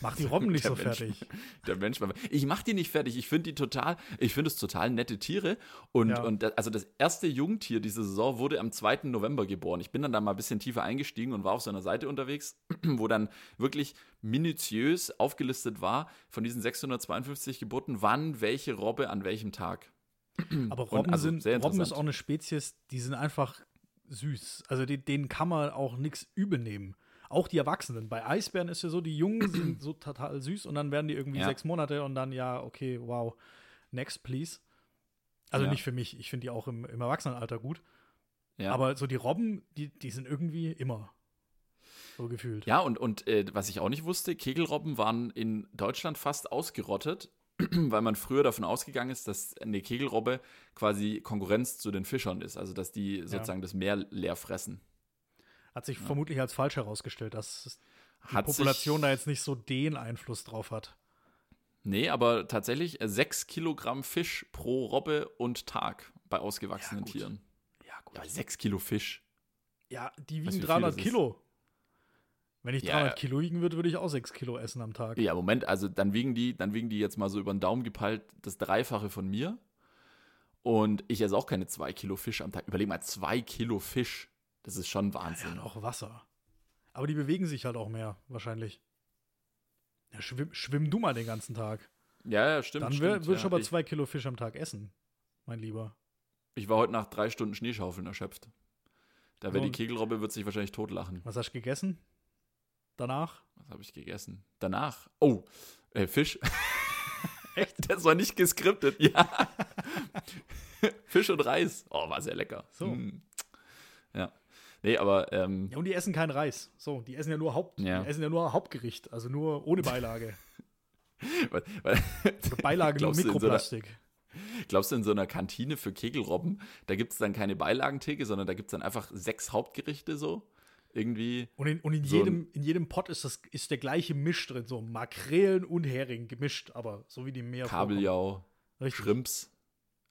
Mach die Robben nicht so Mensch, fertig. Der Mensch, ich mach die nicht fertig. Ich finde die total, ich finde es total nette Tiere. Und, ja. und das, also das erste Jungtier diese Saison wurde am 2. November geboren. Ich bin dann da mal ein bisschen tiefer eingestiegen und war auf so einer Seite unterwegs, wo dann wirklich minutiös aufgelistet war von diesen 652 Geburten, wann welche Robbe an welchem Tag. Aber Robben, also sind, Robben ist auch eine Spezies, die sind einfach süß. Also die, denen kann man auch nichts übel nehmen. Auch die Erwachsenen. Bei Eisbären ist ja so, die Jungen sind so total süß und dann werden die irgendwie ja. sechs Monate und dann, ja, okay, wow, next, please. Also ja. nicht für mich. Ich finde die auch im, im Erwachsenenalter gut. Ja. Aber so die Robben, die, die sind irgendwie immer so gefühlt. Ja, und, und äh, was ich auch nicht wusste, Kegelrobben waren in Deutschland fast ausgerottet, weil man früher davon ausgegangen ist, dass eine Kegelrobbe quasi Konkurrenz zu den Fischern ist. Also, dass die sozusagen ja. das Meer leer fressen. Hat sich ja. vermutlich als falsch herausgestellt, dass die hat Population da jetzt nicht so den Einfluss drauf hat. Nee, aber tatsächlich äh, sechs Kilogramm Fisch pro Robbe und Tag bei ausgewachsenen ja, Tieren. Ja, gut. Ja, sechs Kilo Fisch. Ja, die wiegen weißt, 300 Kilo. Wenn ich 300 ja, Kilo wiegen würde, würde ich auch 6 Kilo essen am Tag. Ja, Moment, also dann wiegen die, dann wiegen die jetzt mal so über den Daumen gepeilt das Dreifache von mir. Und ich esse auch keine 2 Kilo Fisch am Tag. Überleg mal, 2 Kilo Fisch. Das ist schon Wahnsinn. Ja, auch Wasser. Aber die bewegen sich halt auch mehr, wahrscheinlich. Ja, schwimm, schwimm du mal den ganzen Tag. Ja, ja, stimmt. Dann würde ja. ich aber zwei Kilo Fisch am Tag essen, mein Lieber. Ich war heute nach drei Stunden Schneeschaufeln erschöpft. Da wäre so, die Kegelrobbe, wird sich wahrscheinlich totlachen. Was hast du gegessen? Danach? Was habe ich gegessen? Danach? Oh, äh, Fisch. Echt? Das war nicht geskriptet, ja. Fisch und Reis. Oh, war sehr lecker. So. Hm. Ja. Nee, aber. Ähm, ja, und die essen keinen Reis. So, die essen ja nur Haupt, ja. die essen ja nur Hauptgericht, also nur ohne Beilage. weil, weil, Beilage nur Mikroplastik. So einer, glaubst du, in so einer Kantine für Kegelrobben, da gibt es dann keine Beilagentheke, sondern da gibt es dann einfach sechs Hauptgerichte so? Irgendwie. Und in, und in, so jedem, in jedem Pot ist, das, ist der gleiche Misch drin, so Makrelen und Hering gemischt, aber so wie die Meer. Kabeljau, Shrimps,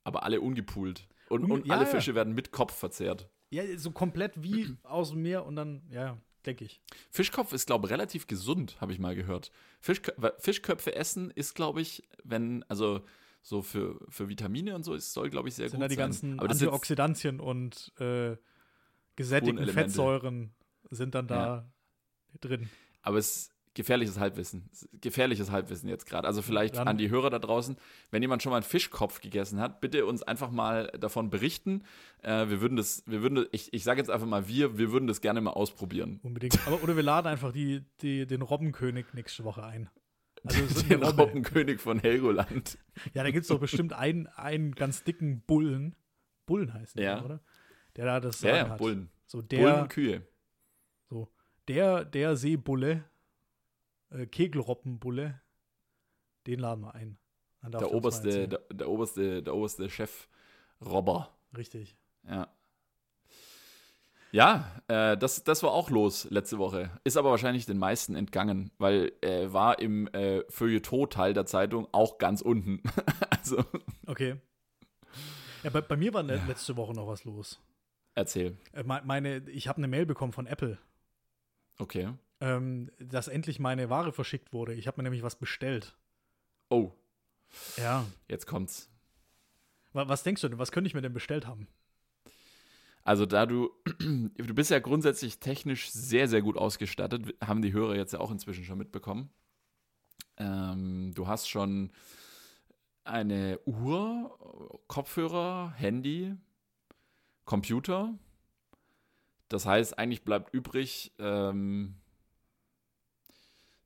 aber alle ungepult. Und, und, und ja, alle Fische ja. werden mit Kopf verzehrt. Ja, so komplett wie aus dem Meer und dann, ja, denke ich. Fischkopf ist, glaube ich, relativ gesund, habe ich mal gehört. Fischkö Fischköpfe essen ist, glaube ich, wenn, also so für, für Vitamine und so, es soll, glaube ich, sehr sind gut sein. Sind da die ganzen Aber Antioxidantien und äh, gesättigten Fettsäuren sind dann da ja. drin. Aber es gefährliches Halbwissen. Gefährliches Halbwissen jetzt gerade. Also vielleicht Dann- an die Hörer da draußen, wenn jemand schon mal einen Fischkopf gegessen hat, bitte uns einfach mal davon berichten. Äh, wir würden das, wir würden, ich, ich sage jetzt einfach mal wir, wir würden das gerne mal ausprobieren. Unbedingt. Aber, oder wir laden einfach die, die, den Robbenkönig nächste Woche ein. Also Den Robbe. Robbenkönig von Helgoland. Ja, da gibt es doch bestimmt einen, einen ganz dicken Bullen. Bullen heißen Ja. die, oder? Der da das Ja, Sagen ja, hat. Bullen. So Bullen der, Kühe. so, der, der Seebulle, äh, Kegelroppenbulle, den laden wir ein. Der oberste, der, der oberste, der oberste Chef Robber. Richtig. Ja. Ja, äh, das, das war auch los letzte Woche. Ist aber wahrscheinlich den meisten entgangen, weil äh, war im äh, Feuilleton-Teil der Zeitung auch ganz unten. also, Okay. Ja, bei, bei mir war le- letzte Woche noch was los. erzähl. Äh, me- meine, ich habe eine Mail bekommen von Apple, Okay. Ähm, dass endlich meine Ware verschickt wurde. Ich habe mir nämlich was bestellt. Oh, Ja. jetzt kommt's. Wa- Was denkst du denn? Was könnte ich mir denn bestellt haben? Also da du, du bist ja grundsätzlich technisch sehr, sehr gut ausgestattet, haben die Hörer jetzt ja auch inzwischen schon mitbekommen. Ähm, du hast schon eine Uhr, Kopfhörer, Handy, Computer. Das heißt, eigentlich bleibt übrig, ähm,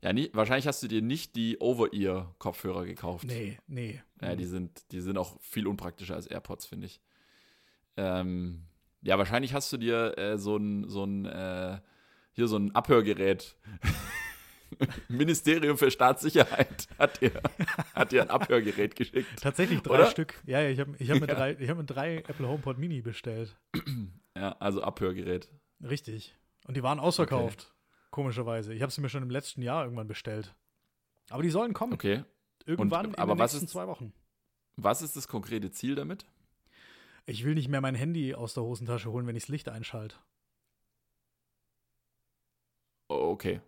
ja, nie, wahrscheinlich hast du dir nicht die Over-Ear-Kopfhörer gekauft. Nee, nee. Ja, die sind, die sind auch viel unpraktischer als AirPods, finde ich. Ähm, ja, wahrscheinlich hast du dir äh, so ein, so ein, äh, hier so ein Abhörgerät. Ministerium für Staatssicherheit hat dir, hat dir ein Abhörgerät geschickt. Tatsächlich drei Oder? Stück. Ja, ja, ich habe ich hab mir, Ja. drei, ich hab mir drei Apple HomePod Mini bestellt. Ja, also Abhörgerät. Richtig. Und die waren ausverkauft. Komischerweise. Ich habe sie mir schon im letzten Jahr irgendwann bestellt. Aber die sollen kommen. Okay. Irgendwann Und- in aber den was nächsten ist- zwei Wochen. Was ist das konkrete Ziel damit? Ich will nicht mehr mein Handy aus der Hosentasche holen, wenn ich das Licht einschalte. Okay.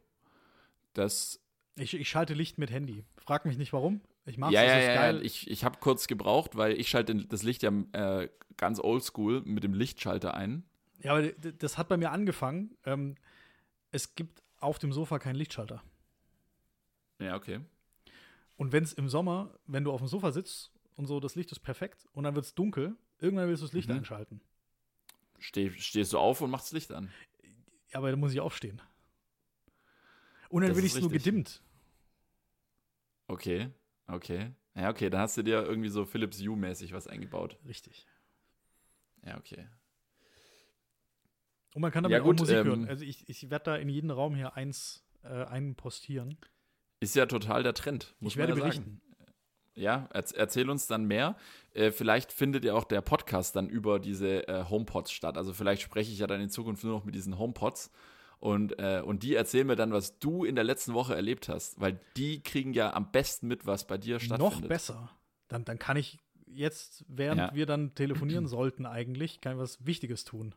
Das, Ich, ich schalte Licht mit Handy. Frag mich nicht warum. Ich mach's, ja, ja, ja, geil. ja. Ich, ich habe kurz gebraucht, weil ich schalte das Licht ja äh, ganz oldschool mit dem Lichtschalter ein. ja, aber das hat bei mir angefangen. Ähm, es gibt auf dem Sofa keinen Lichtschalter. Ja, okay. Und wenn es im Sommer, wenn du auf dem Sofa sitzt und so, das Licht ist perfekt und dann wird es dunkel, irgendwann willst du das Licht Mhm. einschalten. Steh, stehst du auf und machst das Licht an. Ja, aber dann muss ich aufstehen. Und dann Das will ich es nur gedimmt. Okay, okay. Ja, okay, dann hast du dir irgendwie so Philips Hue-mäßig was eingebaut. Richtig. Ja, okay. Und man kann Ja, damit gut, auch Musik ähm, hören. Also ich, ich werde da in jeden Raum hier eins äh, einen postieren. Ist ja total der Trend. Muss ich werde ja berichten. Sagen. Ja, erz erzähl uns dann mehr. Äh, vielleicht findet ja auch der Podcast dann über diese äh, HomePods statt. Also vielleicht spreche ich ja dann in Zukunft nur noch mit diesen HomePods. Und, äh, und die erzählen mir dann, was du in der letzten Woche erlebt hast. Weil die kriegen ja am besten mit, was bei dir stattfindet. Noch besser. Dann, dann kann ich jetzt, während Ja. wir dann telefonieren sollten, eigentlich, kann ich was Wichtiges tun.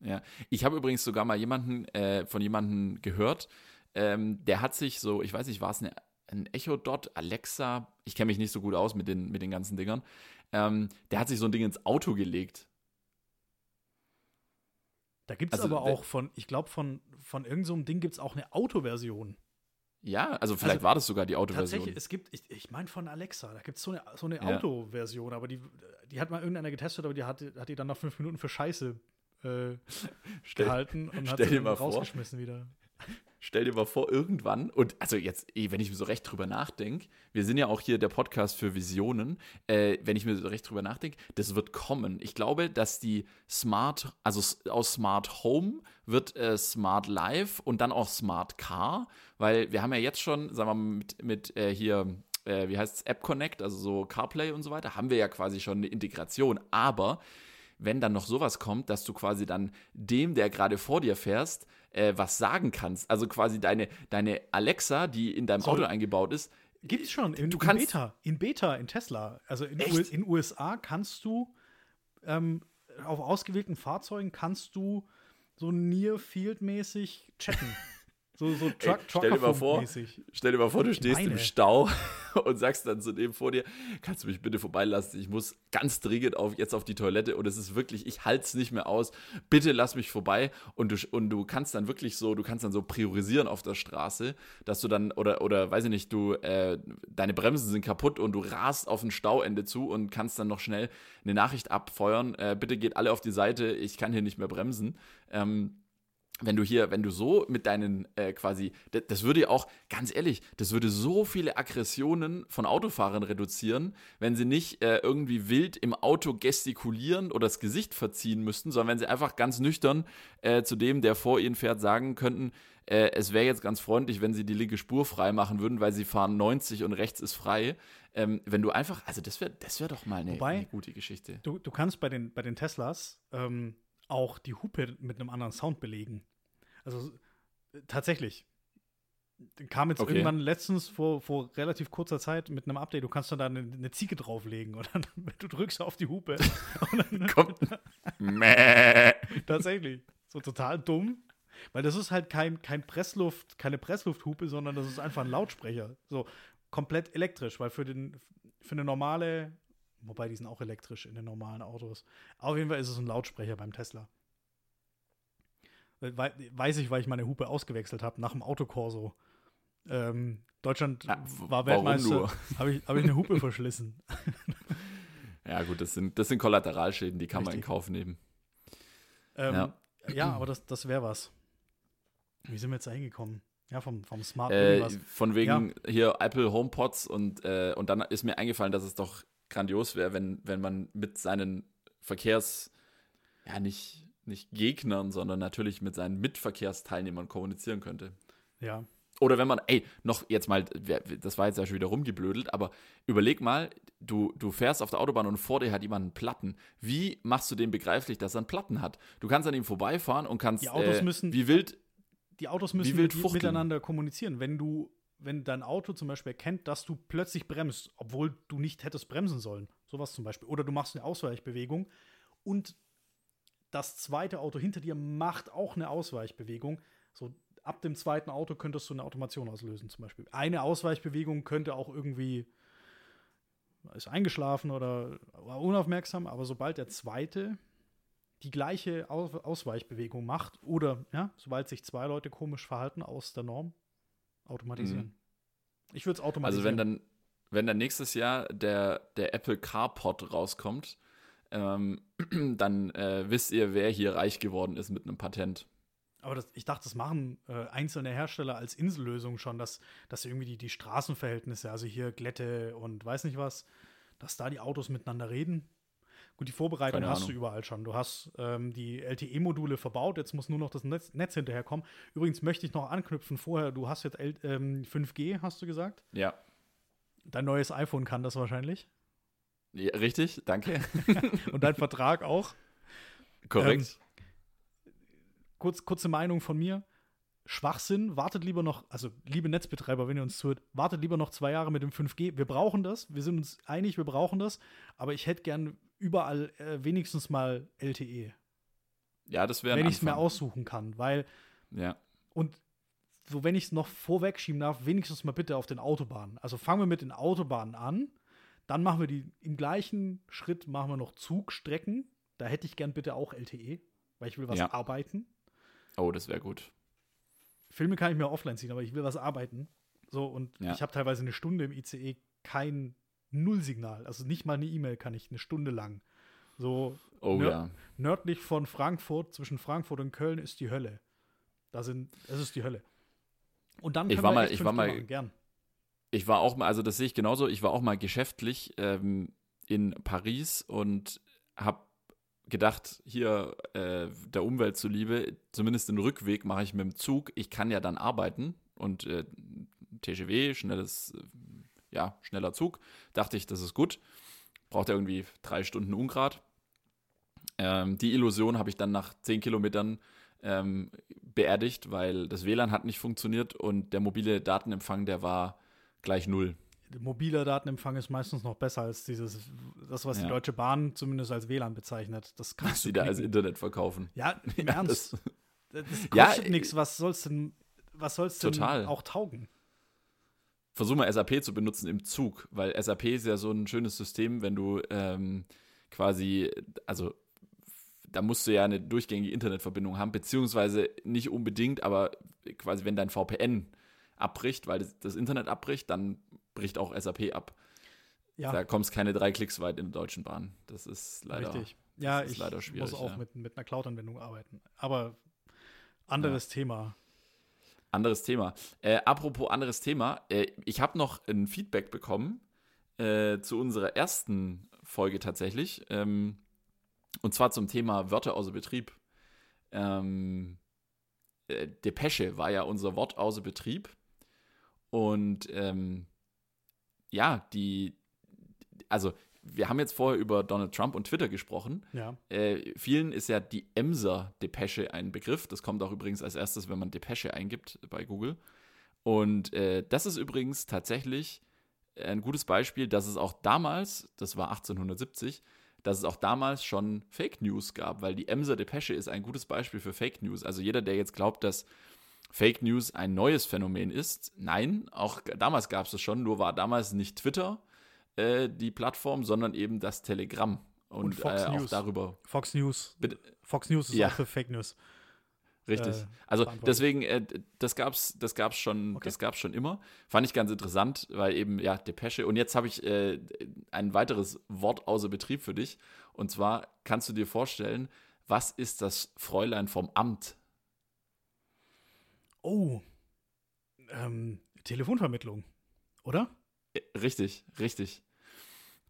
Ja, ich habe übrigens sogar mal jemanden äh, von jemandem gehört, ähm, der hat sich so, ich weiß nicht, war es eine, ein Echo Dot, Alexa, ich kenne mich nicht so gut aus mit den, mit den ganzen Dingern, ähm, der hat sich so ein Ding ins Auto gelegt. Da gibt es Also, aber auch von, ich glaube, von, von irgendeinem so Ding gibt es auch eine Autoversion. Ja, also vielleicht Also, war das sogar die Autoversion. Tatsächlich, es gibt, ich, ich meine von Alexa, da gibt es so eine, so eine Ja. Autoversion, aber die, die hat mal irgendeiner getestet, aber die hat, hat die dann nach fünf Minuten für Scheiße äh, Stell, gehalten und hat dann mal vor. rausgeschmissen wieder. stell dir mal vor, irgendwann, und also jetzt, eh, wenn ich mir so recht drüber nachdenke, wir sind ja auch hier der Podcast für Visionen, äh, wenn ich mir so recht drüber nachdenke, das wird kommen. Ich glaube, dass die Smart, also aus Smart Home wird äh, Smart Life und dann auch Smart Car, weil wir haben ja jetzt schon, sagen wir mal, mit, mit äh, hier, äh, wie heißt es, App Connect, also so CarPlay und so weiter, haben wir ja quasi schon eine Integration, aber wenn dann noch sowas kommt, dass du quasi dann dem, der gerade vor dir fährst, äh, was sagen kannst. Also quasi deine, deine Alexa, die in deinem Soll- Auto eingebaut ist. Gibt's schon in, Du in kannst- Beta. In Beta, in Tesla. Also in? U in USA kannst du ähm, auf ausgewählten Fahrzeugen kannst du so Near Field mäßig chatten. so so Truck, stell dir mal vor, mäßig Stell dir mal vor, du stehst Meine. im Stau und sagst dann zu dem vor dir, kannst du mich bitte vorbeilassen? Ich muss ganz dringend auf, jetzt auf die Toilette und es ist wirklich, ich halte es nicht mehr aus. Bitte lass mich vorbei. Und du, und du kannst dann wirklich so, du kannst dann so priorisieren auf der Straße, dass du dann, oder, oder weiß ich nicht, du, äh, deine Bremsen sind kaputt und du rast auf ein Stauende zu und kannst dann noch schnell eine Nachricht abfeuern. Äh, bitte geht alle auf die Seite, ich kann hier nicht mehr bremsen. Ähm, wenn du hier, wenn du so mit deinen äh, quasi, das, das, würde ja auch, ganz ehrlich, das würde so viele Aggressionen von Autofahrern reduzieren, wenn sie nicht äh, irgendwie wild im Auto gestikulieren oder das Gesicht verziehen müssten, sondern wenn sie einfach ganz nüchtern äh, zu dem, der vor ihnen fährt, sagen könnten, äh, es wäre jetzt ganz freundlich, wenn sie die linke Spur frei machen würden, weil sie fahren 90 und rechts ist frei. Ähm, wenn du einfach, also das wäre das wär doch mal eine, Wobei, eine, gute Geschichte. Du, du kannst bei den, bei den Teslas, ähm auch die Hupe mit einem anderen Sound belegen. Also tatsächlich. Kam jetzt okay. irgendwann letztens vor, vor relativ kurzer Zeit mit einem Update, du kannst dann da eine, eine Ziege drauflegen dann du drückst auf die Hupe. Und dann kommt tatsächlich. So total dumm, weil das ist halt kein, kein Pressluft, keine Presslufthupe, sondern das ist einfach ein Lautsprecher, so komplett elektrisch, weil für den für eine normale Wobei die sind auch elektrisch in den normalen Autos. Auf jeden Fall ist es ein Lautsprecher beim Tesla. Weiß ich, weil ich meine Hupe ausgewechselt habe nach dem Autokorso. Ähm, Deutschland ja, war Weltmeister. Habe ich, hab ich eine Hupe verschlissen. ja, gut, das sind, das sind Kollateralschäden, die kann Richtig. man in Kauf nehmen. Ähm, ja. ja. aber das, das wäre was. Wie sind wir jetzt da hingekommen? Ja, vom, vom Smart äh, Von wegen ja. hier Apple HomePods und, äh, und dann ist mir eingefallen, dass es doch grandios wäre, wenn, wenn man mit seinen Verkehrs, ja, nicht, nicht Gegnern, sondern natürlich mit seinen Mitverkehrsteilnehmern kommunizieren könnte. Ja. Oder wenn man, ey, noch jetzt mal, das war jetzt ja schon wieder rumgeblödelt, aber überleg mal, du, du fährst auf der Autobahn und vor dir hat jemand einen Platten. Wie machst du dem begreiflich, dass er einen Platten hat? Du kannst an ihm vorbeifahren und kannst, die Autos äh, müssen, wie wild, die Autos müssen wild mit, miteinander kommunizieren. Wenn du wenn dein Auto zum Beispiel erkennt, dass du plötzlich bremst, obwohl du nicht hättest bremsen sollen. Sowas zum Beispiel. Oder du machst eine Ausweichbewegung und das zweite Auto hinter dir macht auch eine Ausweichbewegung. So ab dem zweiten Auto könntest du eine Automation auslösen, zum Beispiel. Eine Ausweichbewegung könnte auch irgendwie ist eingeschlafen oder unaufmerksam, aber sobald der zweite die gleiche Ausweichbewegung macht oder ja, sobald sich zwei Leute komisch verhalten aus der Norm, Automatisieren. Mhm. Ich würde es automatisieren. Also wenn dann, wenn dann nächstes Jahr der, der Apple CarPod rauskommt, ähm, dann äh, wisst ihr, wer hier reich geworden ist mit einem Patent. Aber das, ich dachte, das machen äh, einzelne Hersteller als Insellösung schon, dass, dass irgendwie die, die Straßenverhältnisse, also hier Glätte und weiß nicht was, dass da die Autos miteinander reden. Gut, die Vorbereitung hast du überall schon. Du hast ähm, die LTE-Module verbaut, jetzt muss nur noch das Netz, Netz hinterherkommen. Übrigens möchte ich noch anknüpfen vorher, du hast jetzt L ähm, 5G, hast du gesagt? Ja. Dein neues iPhone kann das wahrscheinlich. Ja, richtig, danke. Und dein Vertrag auch. Korrekt. Ähm, kurz, kurze Meinung von mir. Schwachsinn, wartet lieber noch, also liebe Netzbetreiber, wenn ihr uns zuhört, wartet lieber noch zwei Jahre mit dem 5G. Wir brauchen das, wir sind uns einig, wir brauchen das, aber ich hätte gern überall äh, wenigstens mal LTE. Ja, das wäre Wenn ich es mir aussuchen kann, weil. Ja. Und so, wenn ich es noch vorwegschieben darf, wenigstens mal bitte auf den Autobahnen. Also fangen wir mit den Autobahnen an, dann machen wir die im gleichen Schritt machen wir noch Zugstrecken. Da hätte ich gern bitte auch LTE, weil ich will was ja. arbeiten. Oh, das wäre gut. Filme kann ich mir offline ziehen, aber ich will was arbeiten. So, und ja. ich habe teilweise eine Stunde im ICE kein Nullsignal. Also nicht mal eine E-Mail kann ich eine Stunde lang. So oh, nörd ja. nördlich von Frankfurt, zwischen Frankfurt und Köln ist die Hölle. Da sind, es ist die Hölle. Und dann ich war mal, ich war mal, machen, gern. Ich war auch mal, also das sehe ich genauso, ich war auch mal geschäftlich ähm, in Paris und habe gedacht, hier äh, der Umwelt zuliebe, zumindest den Rückweg mache ich mit dem Zug. Ich kann ja dann arbeiten und äh, TGW, schnelles, äh, ja, schneller Zug. Dachte ich, das ist gut. Braucht ja irgendwie drei Stunden Ungrad. Ähm, die Illusion habe ich dann nach zehn Kilometern ähm, beerdigt, weil das WLAN hat nicht funktioniert und der mobile Datenempfang, der war gleich null mobiler Datenempfang ist meistens noch besser als dieses, das, was ja. die Deutsche Bahn zumindest als WLAN bezeichnet. Das kannst du da als Internet verkaufen. Ja, im ja, Ernst. Das, das kostet ja, nichts. Was soll's denn, was soll's denn total. auch taugen? Versuch mal SAP zu benutzen im Zug, weil SAP ist ja so ein schönes System, wenn du ähm, quasi, also da musst du ja eine durchgängige Internetverbindung haben, beziehungsweise nicht unbedingt, aber quasi wenn dein VPN abbricht, weil das, das Internet abbricht, dann bricht auch SAP ab. Ja. Da kommst keine drei Klicks weit in der Deutschen Bahn. Das ist leider, Richtig. Ja, ich leider muss auch ja. mit, mit einer Cloud-Anwendung arbeiten. Aber anderes ja. Thema. Anderes Thema. Äh, apropos anderes Thema, äh, ich habe noch ein Feedback bekommen äh, zu unserer ersten Folge tatsächlich. Ähm, und zwar zum Thema Wörter außer Betrieb. Ähm, äh, Depesche war ja unser Wort außer Betrieb. Und ähm, ja, die, also wir haben jetzt vorher über Donald Trump und Twitter gesprochen. Ja. Äh, vielen ist ja die Emser-Depesche ein Begriff. Das kommt auch übrigens als erstes, wenn man Depesche eingibt bei Google. Und äh, das ist übrigens tatsächlich ein gutes Beispiel, dass es auch damals, das war 1870, dass es auch damals schon Fake News gab, weil die Emser Depesche ist ein gutes Beispiel für Fake News. Also jeder, der jetzt glaubt, dass Fake News ein neues Phänomen ist, nein, auch damals gab es es schon, nur war damals nicht Twitter äh, die Plattform, sondern eben das Telegramm. Und, und Fox äh, News. darüber. Fox News. Bitte? Fox News ist ja. auch für Fake News. Richtig. Äh, also deswegen, äh, das gab's, das gab's schon, okay. das gab's schon immer. Fand ich ganz interessant, weil eben, ja, Depesche. Und jetzt habe ich äh, ein weiteres Wort außer Betrieb für dich. Und zwar kannst du dir vorstellen, was ist das Fräulein vom Amt? Oh. Ähm, Telefonvermittlung, oder? Äh, richtig, richtig.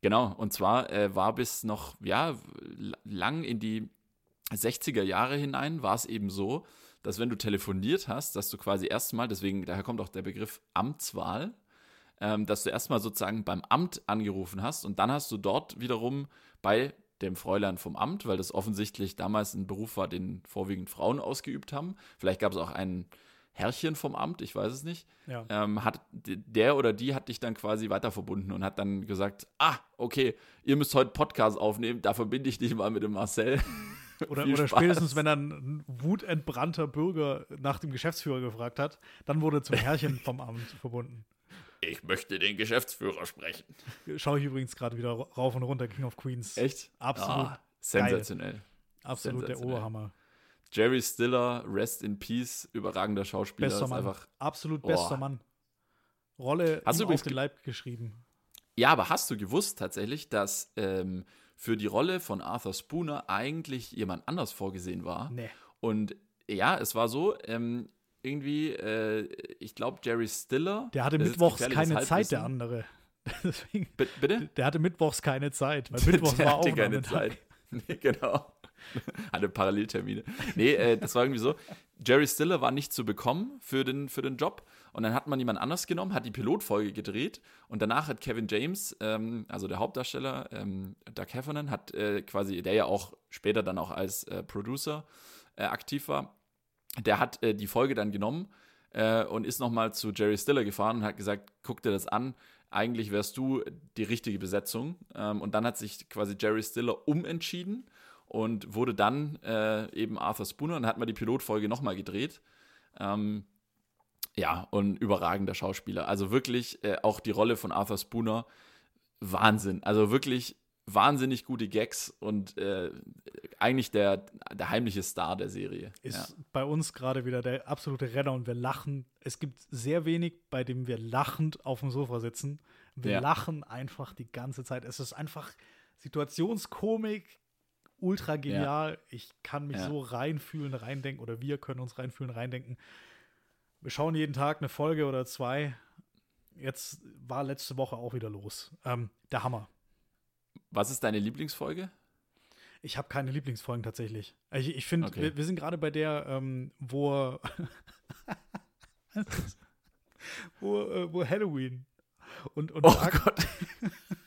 Genau, und zwar äh, war bis noch, ja, lang in die 60er Jahre hinein war es eben so, dass wenn du telefoniert hast, dass du quasi erstmal, deswegen, daher kommt auch der Begriff Amtswahl, ähm, dass du erstmal sozusagen beim Amt angerufen hast und dann hast du dort wiederum bei dem Fräulein vom Amt, weil das offensichtlich damals ein Beruf war, den vorwiegend Frauen ausgeübt haben. Vielleicht gab es auch einen Herrchen vom Amt, ich weiß es nicht, ja. ähm, hat der oder die hat dich dann quasi weiter verbunden und hat dann gesagt, ah, okay, ihr müsst heute Podcast aufnehmen, da verbinde ich dich mal mit dem Marcel. Oder, oder spätestens, wenn dann ein wutentbrannter Bürger nach dem Geschäftsführer gefragt hat, dann wurde zum Herrchen vom Amt verbunden. Ich möchte den Geschäftsführer sprechen. Schaue ich übrigens gerade wieder rauf und runter, King of Queens. Echt? Absolut. Ah, sensationell. Absolut sensationell. der Oberhammer. Jerry Stiller, Rest in Peace, überragender Schauspieler. Bester Mann. Einfach, Absolut bester oh. Mann. Rolle hast du auf den Leib geschrieben. Ja, aber hast du gewusst tatsächlich, dass ähm, für die Rolle von Arthur Spooner eigentlich jemand anders vorgesehen war? Nee. Und ja, es war so, ähm, irgendwie, äh, ich glaube, Jerry Stiller. Der hatte mittwochs keine Zeit, der andere. Deswegen, bitte? Der hatte mittwochs keine Zeit, weil mittwochs der war auch keine Zeit. Nee, genau. Hatte Paralleltermine. Nee, äh, das war irgendwie so. Jerry Stiller war nicht zu bekommen für den, für den Job. Und dann hat man jemand anders genommen, hat die Pilotfolge gedreht. Und danach hat Kevin James, ähm, also der Hauptdarsteller, ähm, Doug Heffernan, hat äh, quasi, der ja auch später dann auch als äh, Producer äh, aktiv war, der hat äh, die Folge dann genommen äh, und ist nochmal zu Jerry Stiller gefahren und hat gesagt, guck dir das an, eigentlich wärst du die richtige Besetzung. Ähm, und dann hat sich quasi Jerry Stiller umentschieden und wurde dann äh, eben Arthur Spooner und hat mal die Pilotfolge nochmal gedreht. Ähm, ja, und überragender Schauspieler. Also wirklich äh, auch die Rolle von Arthur Spooner, Wahnsinn. Also wirklich wahnsinnig gute Gags und äh, eigentlich der, der heimliche Star der Serie. Ist ja. bei uns gerade wieder der absolute Renner und wir lachen. Es gibt sehr wenig, bei dem wir lachend auf dem Sofa sitzen. Wir ja. lachen einfach die ganze Zeit. Es ist einfach Situationskomik, ultra genial. Ja. Ich kann mich so reinfühlen, reindenken oder wir können uns reinfühlen, reindenken. Wir schauen jeden Tag eine Folge oder zwei. Jetzt war letzte Woche auch wieder los. Ähm, der Hammer. Was ist deine Lieblingsfolge? Ich habe keine Lieblingsfolgen tatsächlich. Ich, ich finde, okay. wir, wir, sind gerade bei der, ähm, wo, wo, äh, wo Halloween und, und oh Gott.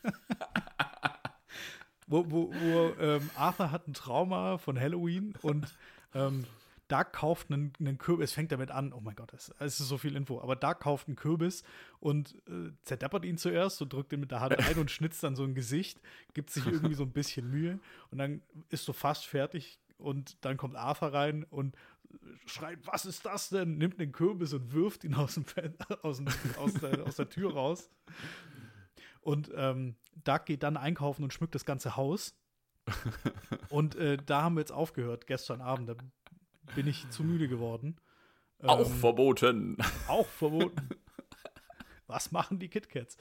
wo, wo, wo ähm, Arthur hat ein Trauma von Halloween und ähm, Dark kauft einen, einen Kürbis, fängt damit an, oh mein Gott, es, ist so viel Info, aber Dark kauft einen Kürbis und äh, zerdeppert ihn zuerst und drückt ihn mit der Hand ein und schnitzt dann so ein Gesicht, gibt sich irgendwie so ein bisschen Mühe und dann ist so fast fertig und dann kommt Arthur rein und schreit, was ist das denn? Nimmt den Kürbis und wirft ihn aus, dem, aus, dem, aus, der, aus der Tür raus. Und ähm, Doug geht dann einkaufen und schmückt das ganze Haus. und äh, da haben wir jetzt aufgehört, gestern Abend. Da bin ich zu müde geworden. Auch ähm, verboten. Auch verboten. Was machen die KitKats?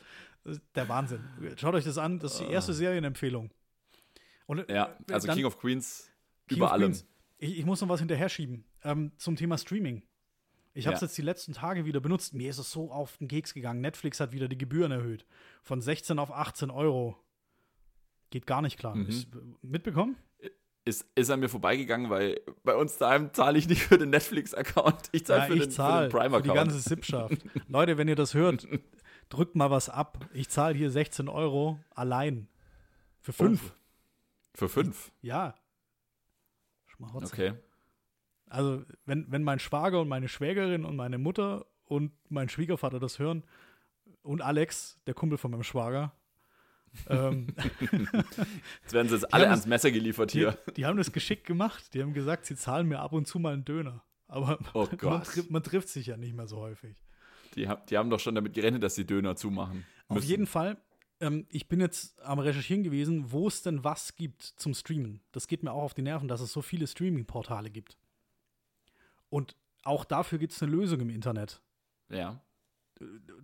Der Wahnsinn. Schaut euch das an. Das ist die erste ah. Serienempfehlung. Und, äh, ja, also dann, King of Queens King über allem. Ich, ich, muss noch was hinterher schieben ähm, zum Thema Streaming. Ich habe es ja. jetzt die letzten Tage wieder benutzt. Mir ist es so auf den Keks gegangen. Netflix hat wieder die Gebühren erhöht. Von 16 auf 18 Euro. Geht gar nicht klar. Mhm. Ist, mitbekommen? Ist, ist an mir vorbeigegangen, weil bei uns daheim zahle ich nicht für den Netflix-Account. Ich zahle ja, für, den, zahl für den Prime-Account. Die ganze Sippschaft. Leute, wenn ihr das hört, drückt mal was ab. Ich zahle hier 16 Euro allein. Für fünf. Oh. Für fünf? Ja. Schmarotzer. Okay. Also, wenn, wenn mein Schwager und meine Schwägerin und meine Mutter und mein Schwiegervater das hören und Alex, der Kumpel von meinem Schwager, ähm, jetzt werden sie jetzt alle ans Messer geliefert hier. Die, die, haben das geschickt gemacht. Die haben gesagt, sie zahlen mir ab und zu mal einen Döner. Aber oh man, trifft, man, trifft sich ja nicht mehr so häufig. Die, die haben doch schon damit gerechnet, dass sie Döner zumachen. Müssen. Auf jeden Fall. Ähm, ich bin jetzt am Recherchieren gewesen, wo es denn was gibt zum Streamen. Das geht mir auch auf die Nerven, dass es so viele Streaming-Portale gibt. Und auch dafür gibt es eine Lösung im Internet. Ja.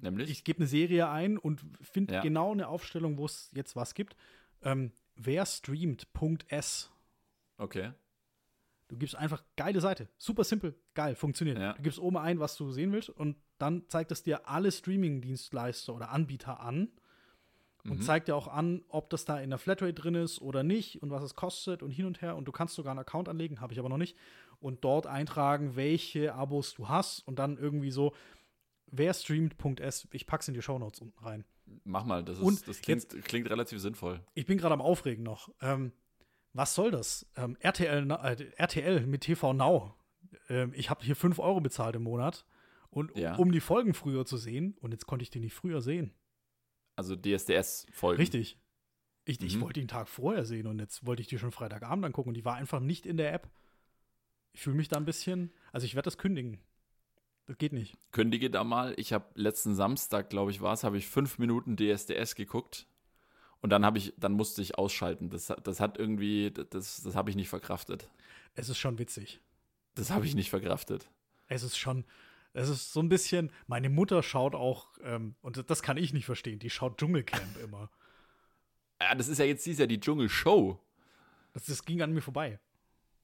Nämlich? Ich gebe eine Serie ein und finde ja. genau eine Aufstellung, wo es jetzt was gibt. Ähm, wer streamt.s. Okay. Du gibst einfach geile Seite. Super simpel, geil, funktioniert. Ja. Du gibst oben ein, was du sehen willst, und dann zeigt es dir alle Streaming-Dienstleister oder Anbieter an und mhm. zeigt dir auch an, ob das da in der Flatrate drin ist oder nicht und was es kostet und hin und her. Und du kannst sogar einen Account anlegen, habe ich aber noch nicht und dort eintragen, welche Abos du hast und dann irgendwie so, wer streamt.s, ich pack's in die Shownotes unten rein. Mach mal, das, ist, das klingt, jetzt, klingt, relativ sinnvoll. Ich bin gerade am Aufregen noch. Ähm, was soll das? Ähm, RTL, äh, RTL mit TV Now. Ähm, ich habe hier 5 Euro bezahlt im Monat. Und ja. um die Folgen früher zu sehen, und jetzt konnte ich die nicht früher sehen. Also DSDS-Folgen. Richtig. Ich, mhm. ich wollte die einen Tag vorher sehen und jetzt wollte ich die schon Freitagabend angucken und die war einfach nicht in der App. Ich fühle mich da ein bisschen, also ich werde das kündigen. Das geht nicht. Kündige da mal. Ich habe letzten Samstag, glaube ich, war es, habe ich fünf Minuten DSDS geguckt. Und dann habe ich, dann musste ich ausschalten. Das, das hat irgendwie, das, das habe ich nicht verkraftet. Es ist schon witzig. Das habe ich nicht verkraftet. Es ist schon, es ist so ein bisschen, meine Mutter schaut auch, ähm, und das kann ich nicht verstehen, die schaut Dschungelcamp immer. Ja, das ist ja jetzt, sie ist ja die Dschungelshow. Das, das ging an mir vorbei.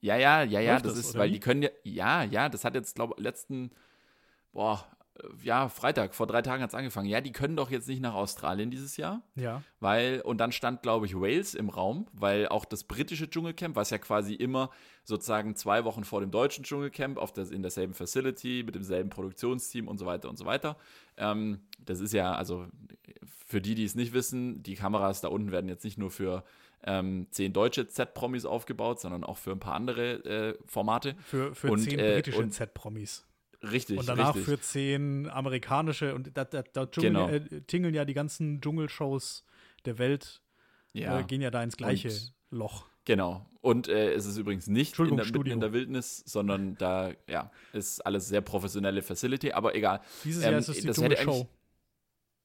Ja, ja, ja, ja, das, das, ist, weil wie? die können ja, ja, ja, das hat jetzt, glaube ich, letzten, boah, äh, ja, Freitag, vor drei Tagen hat es angefangen. Ja, die können doch jetzt nicht nach Australien dieses Jahr. Ja. Weil, und dann stand, glaube ich, Wales im Raum, weil auch das britische Dschungelcamp, was ja quasi immer sozusagen zwei Wochen vor dem deutschen Dschungelcamp auf der, in derselben Facility, mit demselben Produktionsteam und so weiter und so weiter. Ähm, das ist ja, also für die, die es nicht wissen, die Kameras da unten werden jetzt nicht nur für ähm, zehn deutsche Z-Promis aufgebaut, sondern auch für ein paar andere äh, Formate. Für, für und, zehn äh, britische Z-Promis. Richtig. Und danach richtig. für zehn amerikanische und da, da, da Dschungel, genau. äh, tingeln ja die ganzen Dschungelshows der Welt, ja. äh, gehen ja da ins gleiche und, Loch. Genau. Und äh, es ist übrigens nicht in der, in der Wildnis, sondern da ja, ist alles sehr professionelle Facility, aber egal. Dieses Jahr ähm, ist es die Dschungelshow.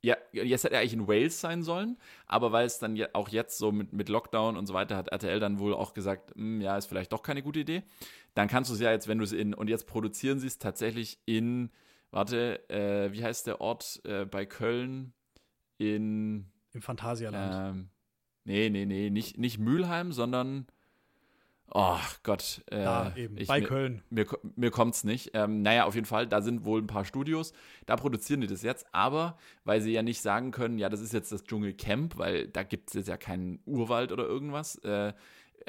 Ja, jetzt hätte er eigentlich in Wales sein sollen, aber weil es dann auch jetzt so mit, mit Lockdown und so weiter hat RTL dann wohl auch gesagt, hm, ja, ist vielleicht doch keine gute Idee. Dann kannst du es ja jetzt, wenn du es in, und jetzt produzieren sie es tatsächlich in, warte, äh, wie heißt der Ort äh, bei Köln? In. Im Phantasialand. Ähm, nee, nee, nee, nicht, nicht Mülheim, sondern Oh Gott. Äh, da eben, ich, bei mir, Köln. Mir, mir kommt es nicht. Ähm, naja, auf jeden Fall, da sind wohl ein paar Studios, da produzieren die das jetzt, aber weil sie ja nicht sagen können, ja, das ist jetzt das Dschungelcamp, weil da gibt es jetzt ja keinen Urwald oder irgendwas, äh,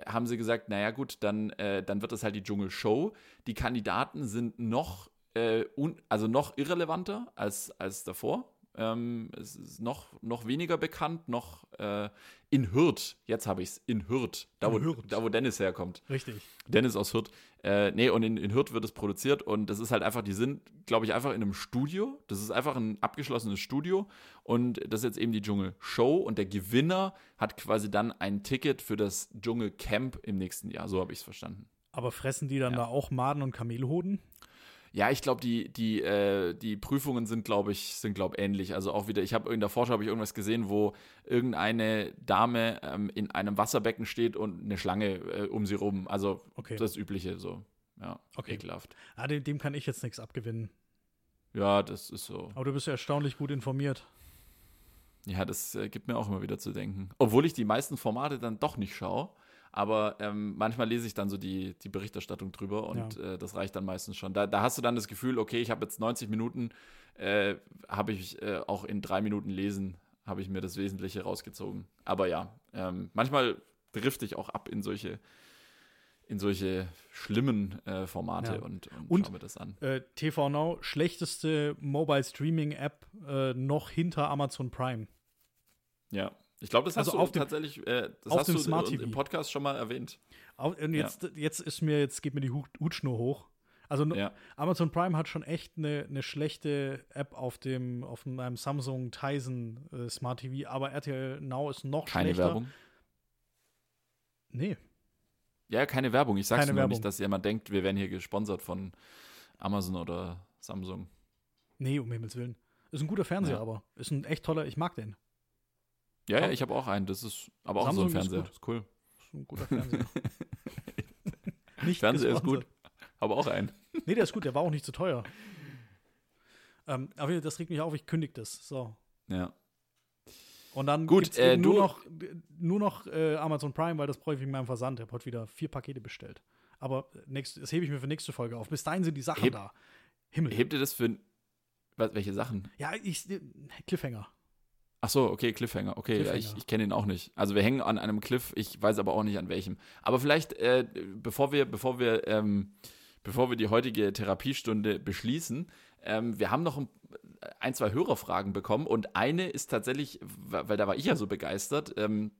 haben sie gesagt, naja gut, dann, äh, dann wird das halt die Dschungelshow. Die Kandidaten sind noch, äh, un, also noch irrelevanter als, als davor. Ähm, es ist noch, noch weniger bekannt, noch äh, in Hürth. Jetzt habe ich es, in Hürth da, wo, Hürth. da wo Dennis herkommt. Richtig. Dennis aus Hürth. Äh, nee, und in, in Hürth wird es produziert und das ist halt einfach, die sind, glaube ich, einfach in einem Studio. Das ist einfach ein abgeschlossenes Studio und das ist jetzt eben die Dschungel-Show und der Gewinner hat quasi dann ein Ticket für das Dschungelcamp im nächsten Jahr. So habe ich es verstanden. Aber fressen die dann Ja. da auch Maden und Kamelhoden? Ja, ich glaube, die, die, äh, die Prüfungen sind, glaube ich, sind, glaube ähnlich. Also auch wieder, ich habe in der Vorschau habe ich irgendwas gesehen, wo irgendeine Dame ähm, in einem Wasserbecken steht und eine Schlange äh, um sie rum. Also Okay. das Übliche so. Ja, Okay. ekelhaft. Ah, dem, dem kann ich jetzt nichts abgewinnen. Ja, das ist so. Aber du bist ja erstaunlich gut informiert. Ja, das äh, gibt mir auch immer wieder zu denken. Obwohl ich die meisten Formate dann doch nicht schaue. Aber ähm, manchmal lese ich dann so die, die Berichterstattung drüber und äh, das reicht dann meistens schon. Da, da hast du dann das Gefühl, okay, ich habe jetzt 90 Minuten, äh, habe ich äh, auch in drei Minuten lesen, habe ich mir das Wesentliche rausgezogen. Aber ja, ähm, manchmal drifte ich auch ab in solche, in solche schlimmen äh, Formate Ja. und, und, Und- schaue mir das an. Äh, TV Now, schlechteste Mobile Streaming App äh, noch hinter Amazon Prime. Ja. Ich glaube, das hast Also du auf dem- tatsächlich, äh, das auf hast dem du Smart im- im TV. Podcast schon mal erwähnt. Au- Und jetzt, jetzt ist mir, jetzt geht mir die Hut- Hutschnur hoch. Also Ja. Amazon Prime hat schon echt eine, eine schlechte App auf dem auf meinem Samsung Tizen äh, Smart TV, aber RTL Now ist noch Keine schlechter. Werbung. Nee, Ja, keine Werbung. Ich sag's Keine nur Werbung. nicht, dass jemand denkt, wir werden hier gesponsert von Amazon oder Samsung. nee, um Himmels Willen. Ist ein guter Fernseher, Ja. aber ist ein echt toller, ich mag den. Ja, ja, ich habe auch einen. Das ist aber auch Samsung so ein ist Fernseher. gut. Ist cool. Ist ein guter Fernseher. nicht Fernseher ist gut. Aber auch einen. Nee, der ist gut, der war auch nicht zu teuer. Ähm, aber das regt mich auf, ich kündige das. So. Ja. Und dann Gut, äh, nur noch, nur noch äh, Amazon Prime, weil das brauche ich wegen meinem Versand. Ich habe heute wieder vier Pakete bestellt. Aber nächst, das hebe ich mir für nächste Folge auf. Bis dahin sind die Sachen Heb- da. Himmel. Hebt ihr das für. Was, welche Sachen? ja, ich, äh, Cliffhanger. Ach so, okay, Cliffhanger. Okay, ja, ich, Cliffhanger. ich kenne ihn auch nicht. Also wir hängen an einem Cliff, ich weiß aber auch nicht an welchem. Aber vielleicht, äh, bevor wir, bevor wir, ähm, bevor wir die heutige Therapiestunde beschließen, ähm, wir haben noch ein, ein, zwei Hörerfragen bekommen und eine ist tatsächlich, weil da war ich ja so begeistert, ähm,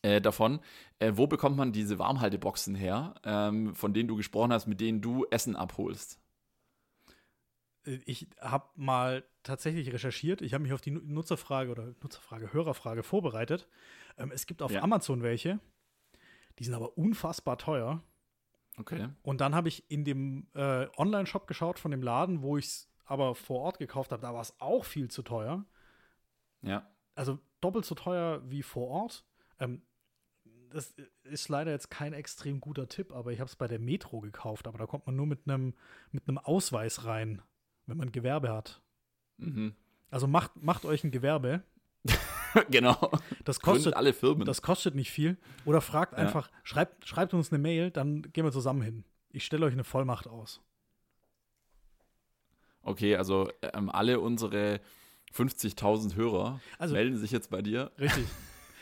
äh, davon, äh, wo bekommt man diese Warmhalteboxen her, ähm, von denen du gesprochen hast, mit denen du Essen abholst? Ich habe mal tatsächlich recherchiert. Ich habe mich auf die Nu- Nutzerfrage oder Nutzerfrage, Hörerfrage vorbereitet. Ähm, es gibt auf Ja. Amazon welche. Die sind aber unfassbar teuer. Okay. Und dann habe ich in dem äh, Online-Shop geschaut von dem Laden, wo ich es aber vor Ort gekauft habe. Da war es auch viel zu teuer. Ja. Also doppelt so teuer wie vor Ort. Ähm, das ist leider jetzt kein extrem guter Tipp, aber ich habe es bei der Metro gekauft. Aber da kommt man nur mit einem mit einem Ausweis rein, wenn man Gewerbe hat. Mhm. Also macht, macht euch ein Gewerbe. genau. Das Gründet kostet, alle Firmen. das kostet nicht viel. Oder fragt Ja. einfach, schreibt, schreibt uns eine Mail, dann gehen wir zusammen hin. Ich stelle euch eine Vollmacht aus. Okay, also ähm, alle unsere 50.000 Hörer Also- melden sich jetzt bei dir. Richtig.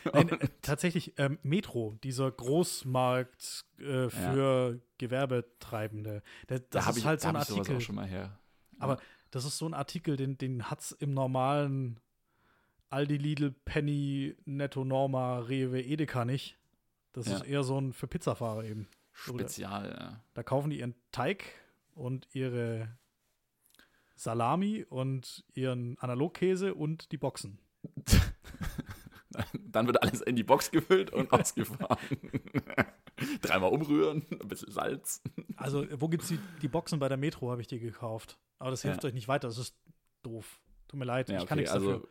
Nein, äh, tatsächlich, ähm, Metro, dieser Großmarkt äh, für Gewerbetreibende. Der, das da habe ist ich, halt so ein Artikel. auch schon mal her. Aber das ist so ein Artikel, den, den hat es im normalen Aldi, Lidl, Penny, Netto, Norma, Rewe, Edeka nicht. Das Ja. ist eher so ein für Pizzafahrer eben. Spezial, ja. Da kaufen die ihren Teig und ihre Salami und ihren Analogkäse und die Boxen. Dann wird alles in die Box gefüllt und ausgefahren. Dreimal umrühren, ein bisschen Salz. Also, wo gibt's die, die Boxen bei der Metro, habe ich die gekauft. Aber das hilft Ja. euch nicht weiter, das ist doof. Tut mir leid, Ja, ich kann nichts also. dafür.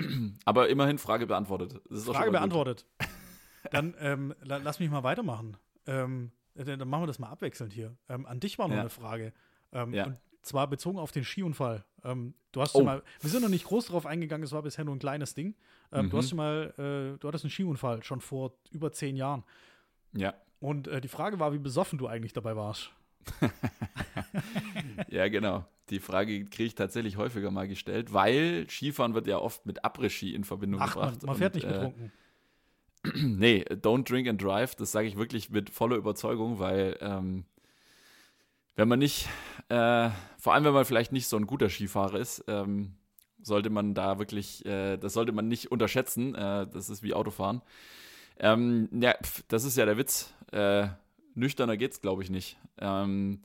Aber immerhin Frage beantwortet. Frage beantwortet. Dann ähm, la lass mich mal weitermachen. Ähm, äh, dann machen wir das mal abwechselnd hier. Ähm, an dich war noch Ja. eine Frage. Ähm, Ja. Und zwar bezogen auf den Skiunfall. Ähm, du hast Oh. schon mal, wir sind noch nicht groß drauf eingegangen, es war bisher nur ein kleines Ding. Ähm, Mhm. Du hast schon mal, äh, du hattest einen Skiunfall schon vor über zehn Jahren. Ja. Und äh, die Frage war, wie besoffen du eigentlich dabei warst. ja, genau. Die Frage kriege ich tatsächlich häufiger mal gestellt, weil Skifahren wird ja oft mit Après-Ski in Verbindung Ach, man, gebracht. man fährt und, nicht äh, betrunken. Nee, don't drink and drive, das sage ich wirklich mit voller Überzeugung, weil ähm, wenn man nicht, äh, vor allem wenn man vielleicht nicht so ein guter Skifahrer ist, ähm, sollte man da wirklich, äh, das sollte man nicht unterschätzen, äh, das ist wie Autofahren. Ähm, ja, pf, das ist ja der Witz. Äh, nüchterner geht's, glaube ich, nicht. Ähm,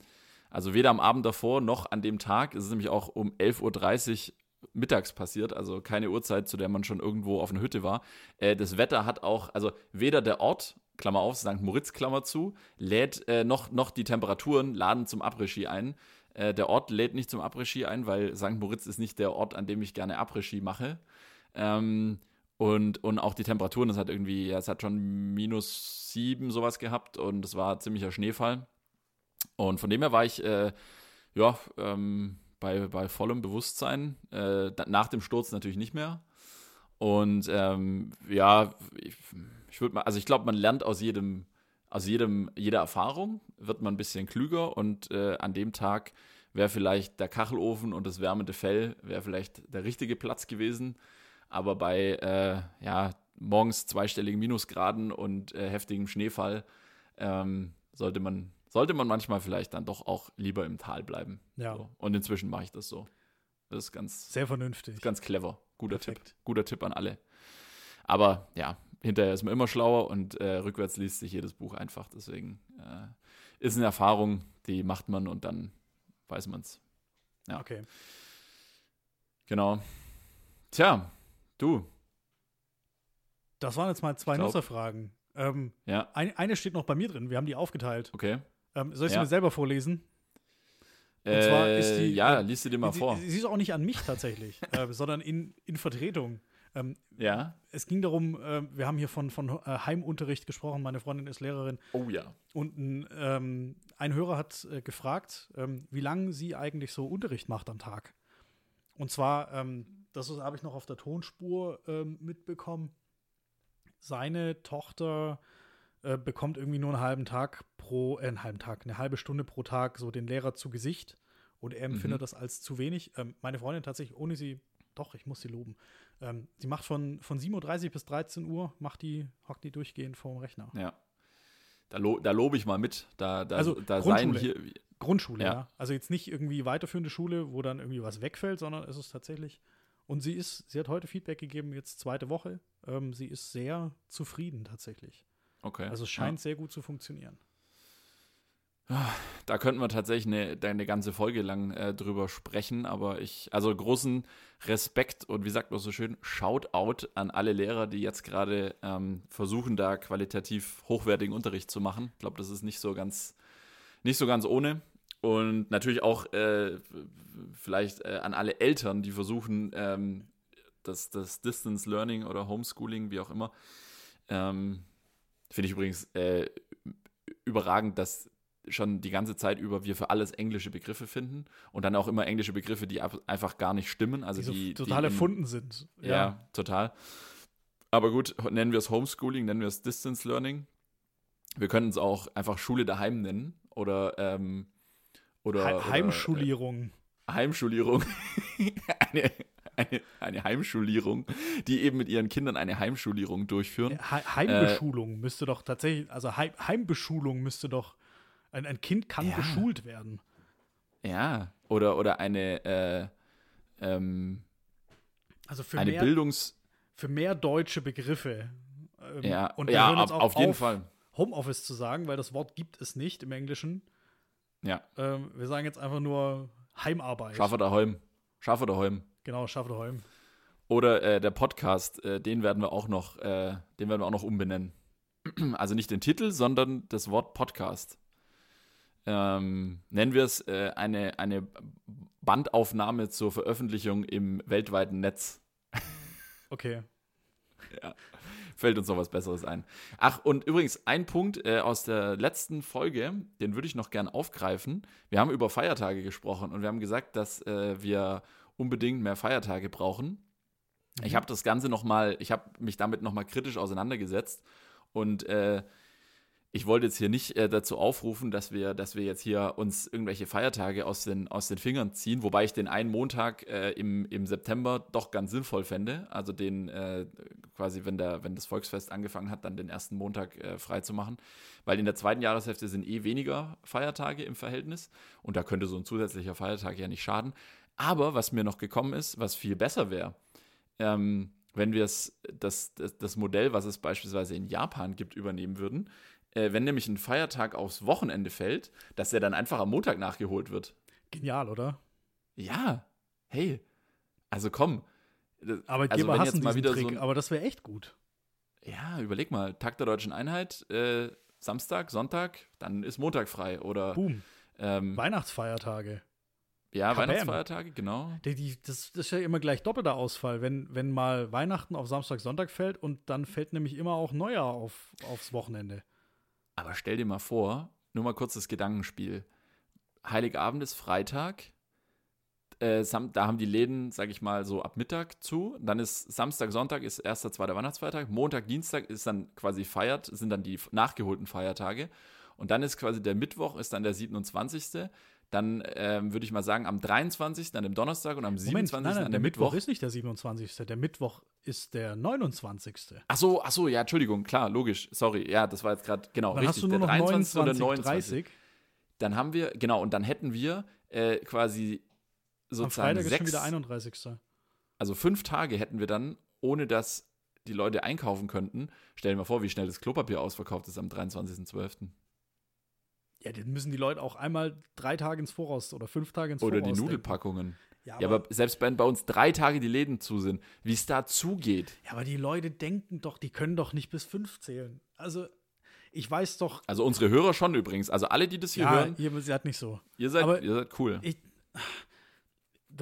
also weder am Abend davor noch an dem Tag. Es ist nämlich auch um 11.30 Uhr mittags passiert, also keine Uhrzeit, zu der man schon irgendwo auf einer Hütte war. Äh, das Wetter hat auch, also weder der Ort Klammer auf, St. Moritz, Klammer zu, lädt äh, noch, noch die Temperaturen, laden zum Après-Ski ein. Äh, der Ort lädt nicht zum Après-Ski ein, weil St. Moritz ist nicht der Ort, an dem ich gerne Après-Ski mache. Ähm, und, und auch die Temperaturen, das hat irgendwie, es hat schon minus sieben sowas gehabt und es war ziemlicher Schneefall. Und von dem her war ich, äh, ja, ähm, bei, bei vollem Bewusstsein. Äh, nach dem Sturz natürlich nicht mehr. Und ähm, ja, ich, ich würde mal, also ich glaube, man lernt aus jedem, aus jedem, jeder Erfahrung, wird man ein bisschen klüger und äh, an dem Tag wäre vielleicht der Kachelofen und das wärmende Fell wäre vielleicht der richtige Platz gewesen. Aber bei äh, ja, morgens zweistelligen Minusgraden und äh, heftigem Schneefall ähm, sollte, man, sollte man manchmal vielleicht dann doch auch lieber im Tal bleiben. Ja. So. Und inzwischen mache ich das so. Das ist ganz, Sehr vernünftig. ganz clever. Guter Perfekt. Tipp. Guter Tipp an alle. Aber ja, hinterher ist man immer schlauer und äh, rückwärts liest sich jedes Buch einfach. Deswegen äh, ist eine Erfahrung, die macht man und dann weiß man es. Ja. Okay. Genau. Tja, du. Das waren jetzt mal zwei Glaub- Nutzerfragen. Ähm, Ja, ein, eine steht noch bei mir drin. Wir haben die aufgeteilt. okay. Ähm, soll ich sie Ja. mir selber vorlesen? Und zwar ist die- ja, äh, liest sie dir mal sie, vor. Sie ist auch nicht an mich tatsächlich, äh, sondern in, in Vertretung. Ähm, ja. es ging darum, äh, wir haben hier von, von äh, Heimunterricht gesprochen. Meine Freundin ist Lehrerin. Oh ja. Und ein, ähm, ein Hörer hat äh, gefragt, ähm, wie lange sie eigentlich so Unterricht macht am Tag. Und zwar, ähm, das habe ich noch auf der Tonspur ähm, mitbekommen, seine Tochter äh, bekommt irgendwie nur einen halben Tag pro, äh, einen halben Tag, eine halbe Stunde pro Tag so den Lehrer zu Gesicht. Und er empfindet Mhm. das als zu wenig. Ähm, meine Freundin tatsächlich, ohne sie, doch, ich muss sie loben. Ähm, sie macht von, von 7.30 Uhr bis 13 Uhr, macht die, hockt die durchgehend vor dem Rechner. Ja. Da, lo da lobe ich mal mit. Da, da, Also, da seien Grundschule. hier. Grundschule, ja. Ja. Also jetzt nicht irgendwie weiterführende Schule, wo dann irgendwie was wegfällt, sondern es ist tatsächlich. Und sie ist, sie hat heute Feedback gegeben, jetzt zweite Woche. Ähm, sie ist sehr zufrieden tatsächlich. Okay. Also es scheint sehr gut zu funktionieren. Da könnten wir tatsächlich eine, eine ganze Folge lang äh, drüber sprechen, aber ich, also großen Respekt und wie sagt man so schön, Shoutout an alle Lehrer, die jetzt gerade ähm, versuchen, da qualitativ hochwertigen Unterricht zu machen. Ich glaube, das ist nicht so ganz, nicht so ganz ohne. Und natürlich auch äh, vielleicht äh, an alle Eltern, die versuchen, ähm, das, das Distance Learning oder Homeschooling, wie auch immer. Ähm, Finde ich übrigens äh, überragend, dass schon die ganze Zeit über wir für alles englische Begriffe finden und dann auch immer englische Begriffe, die ab- einfach gar nicht stimmen. Also die so die, total die in- erfunden sind. Ja. total. Aber gut, nennen wir es Homeschooling, nennen wir es Distance Learning. Wir können es auch einfach Schule daheim nennen oder ähm, oder, He oder Heimschulierung. äh, Heimschulierung. eine, eine, eine Heimschulierung, die eben mit ihren Kindern eine Heimschulierung durchführen. He Heimbeschulung müsste doch tatsächlich, also Heim Heimbeschulung müsste doch, ein, ein Kind kann Ja. beschult werden. Ja, oder, oder eine, äh, ähm, Also für, eine mehr, Bildungs... für mehr deutsche Begriffe. Ähm, Ja, und wir ja hören auch auf jeden auf, Fall. Homeoffice zu sagen, weil das Wort gibt es nicht im Englischen. Ja, Ähm, wir sagen jetzt einfach nur Heimarbeit. Schaffer daheim. Schaffer daheim. Genau, schaffe daheim. Oder äh, der Podcast, äh, den werden wir auch noch, äh, den werden wir auch noch umbenennen. Also nicht den Titel, sondern das Wort Podcast. Ähm, nennen wir es äh, eine, eine Bandaufnahme zur Veröffentlichung im weltweiten Netz. Okay. Fällt uns noch was Besseres ein. Ach, und übrigens, ein Punkt äh, aus der letzten Folge, den würde ich noch gern aufgreifen. Wir haben über Feiertage gesprochen und wir haben gesagt, dass äh, wir unbedingt mehr Feiertage brauchen. Ich habe das Ganze nochmal, ich habe mich damit nochmal kritisch auseinandergesetzt und äh, ich wollte jetzt hier nicht äh, dazu aufrufen, dass wir, dass wir jetzt hier uns irgendwelche Feiertage aus den, aus den Fingern ziehen, wobei ich den einen Montag äh, im, im September doch ganz sinnvoll fände. Also den äh, quasi, wenn, der, wenn das Volksfest angefangen hat, dann den ersten Montag äh, frei zu. Weil in der zweiten Jahreshälfte sind eh weniger Feiertage im Verhältnis und da könnte so ein zusätzlicher Feiertag ja nicht schaden. Aber was mir noch gekommen ist, was viel besser wäre, ähm, wenn wir das, das, das Modell, was es beispielsweise in Japan gibt, übernehmen würden, äh, wenn nämlich ein Feiertag aufs Wochenende fällt, dass der dann einfach am Montag nachgeholt wird. Genial, oder? Ja, hey, also komm. Das- Arbeitgeber wenn hassen jetzt mal wieder Trick, so ein, aber das wäre echt gut. Ja, überleg mal, Tag der Deutschen Einheit, äh, Samstag, Sonntag, dann ist Montag frei oder Boom. ähm, Weihnachtsfeiertage. ja, Kabam. Weihnachtsfeiertage, genau. Die, die, das, das ist ja immer gleich doppelter Ausfall, wenn, wenn mal Weihnachten auf Samstag, Sonntag fällt und dann fällt nämlich immer auch Neujahr auf, aufs Wochenende. Aber stell dir mal vor, nur mal kurz das Gedankenspiel. Heiligabend ist Freitag. Äh, Sam da haben die Läden, sag ich mal, so ab Mittag zu. Dann ist Samstag, Sonntag ist erster, zweiter Weihnachtsfeiertag. Montag, Dienstag ist dann quasi feiert, sind dann die nachgeholten Feiertage. Und dann ist quasi der Mittwoch, ist dann der 27. Dann ähm, würde ich mal sagen, am 23. an dem Donnerstag und am 27. Moment, nein, nein, an dem Mittwoch. ist nicht der 27. Der Mittwoch ist der 29. Ach so, ach so, ja, Entschuldigung, klar, logisch, sorry, ja, das war jetzt gerade, genau, Dann richtig, hast du nur der noch 23. oder 29, 29. 30. Dann haben wir, genau, und dann hätten wir äh, quasi Am sozusagen Freitag ist schon sechs, wieder 31. also fünf Tage hätten wir dann, ohne dass die Leute einkaufen könnten. Stell dir mal vor, wie schnell das Klopapier ausverkauft ist am 23.12. Ja, dann müssen die Leute auch einmal drei Tage ins Voraus oder fünf Tage ins Oder Voraus. die denken. Nudelpackungen. Ja, Ja, aber, aber selbst wenn bei uns drei Tage die Läden zu sind, wie es da zugeht. ja, aber die Leute denken doch, die können doch nicht bis fünf zählen. Also, ich weiß doch. Also unsere Hörer schon übrigens. Also alle, die das hier ja, hören, ihr seid nicht so. ihr seid, aber- ihr seid cool. Ich,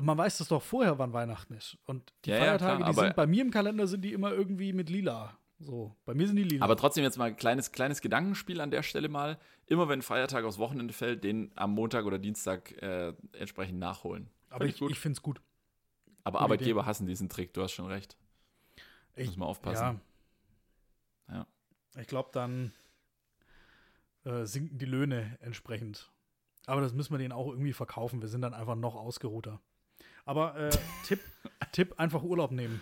man weiß das doch vorher, wann Weihnachten ist. Und die Ja, ja, Feiertage, klar, die aber- sind bei mir im Kalender, sind die immer irgendwie mit lila. So, bei mir sind die lila. Aber trotzdem jetzt mal ein kleines, kleines Gedankenspiel an der Stelle mal. Immer wenn Feiertag aufs Wochenende fällt, den am Montag oder Dienstag äh, entsprechend nachholen. Aber Fand ich, ich finde es gut. Aber gute Arbeitgeber hassen diesen Trick, du hast schon recht. Ich, Muss man aufpassen. Ja. Ja. Ich glaube, dann äh, sinken die Löhne entsprechend. Aber das müssen wir denen auch irgendwie verkaufen. Wir sind dann einfach noch ausgeruhter. Aber äh, Tipp, Tipp, einfach Urlaub nehmen.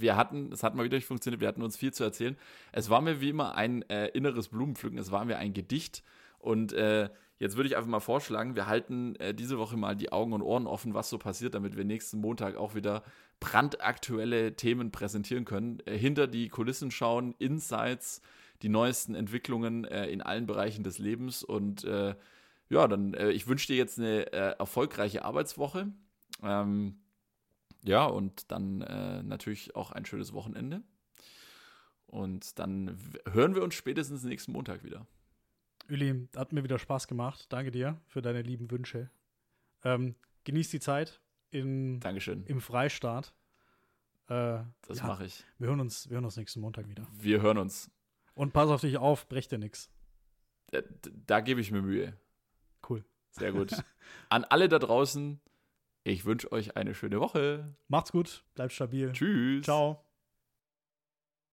Wir hatten, es hat mal wieder nicht funktioniert, wir hatten uns viel zu erzählen. Es war mir wie immer ein äh, inneres Blumenpflücken, es war mir ein Gedicht. Und äh, jetzt würde ich einfach mal vorschlagen, wir halten äh, diese Woche mal die Augen und Ohren offen, was so passiert, damit wir nächsten Montag auch wieder brandaktuelle Themen präsentieren können. Äh, hinter die Kulissen schauen, Insights, die neuesten Entwicklungen äh, in allen Bereichen des Lebens. Und äh, ja, dann, ich wünsche dir jetzt eine erfolgreiche Arbeitswoche. Ähm, ja, und dann äh, natürlich auch ein schönes Wochenende. Und dann hören wir uns spätestens nächsten Montag wieder. Uli, hat mir wieder Spaß gemacht. Danke dir für deine lieben Wünsche. Ähm, genieß die Zeit in, Dankeschön. im Freistaat. Äh, Das ja, mache ich. wir hören, uns, wir hören uns nächsten Montag wieder. Wir hören uns. Und pass auf dich auf, brech dir nix. Da, da gebe ich mir Mühe. Cool. Sehr gut. An alle da draußen, ich wünsche euch eine schöne Woche. Macht's gut, bleibt stabil. Tschüss. Ciao.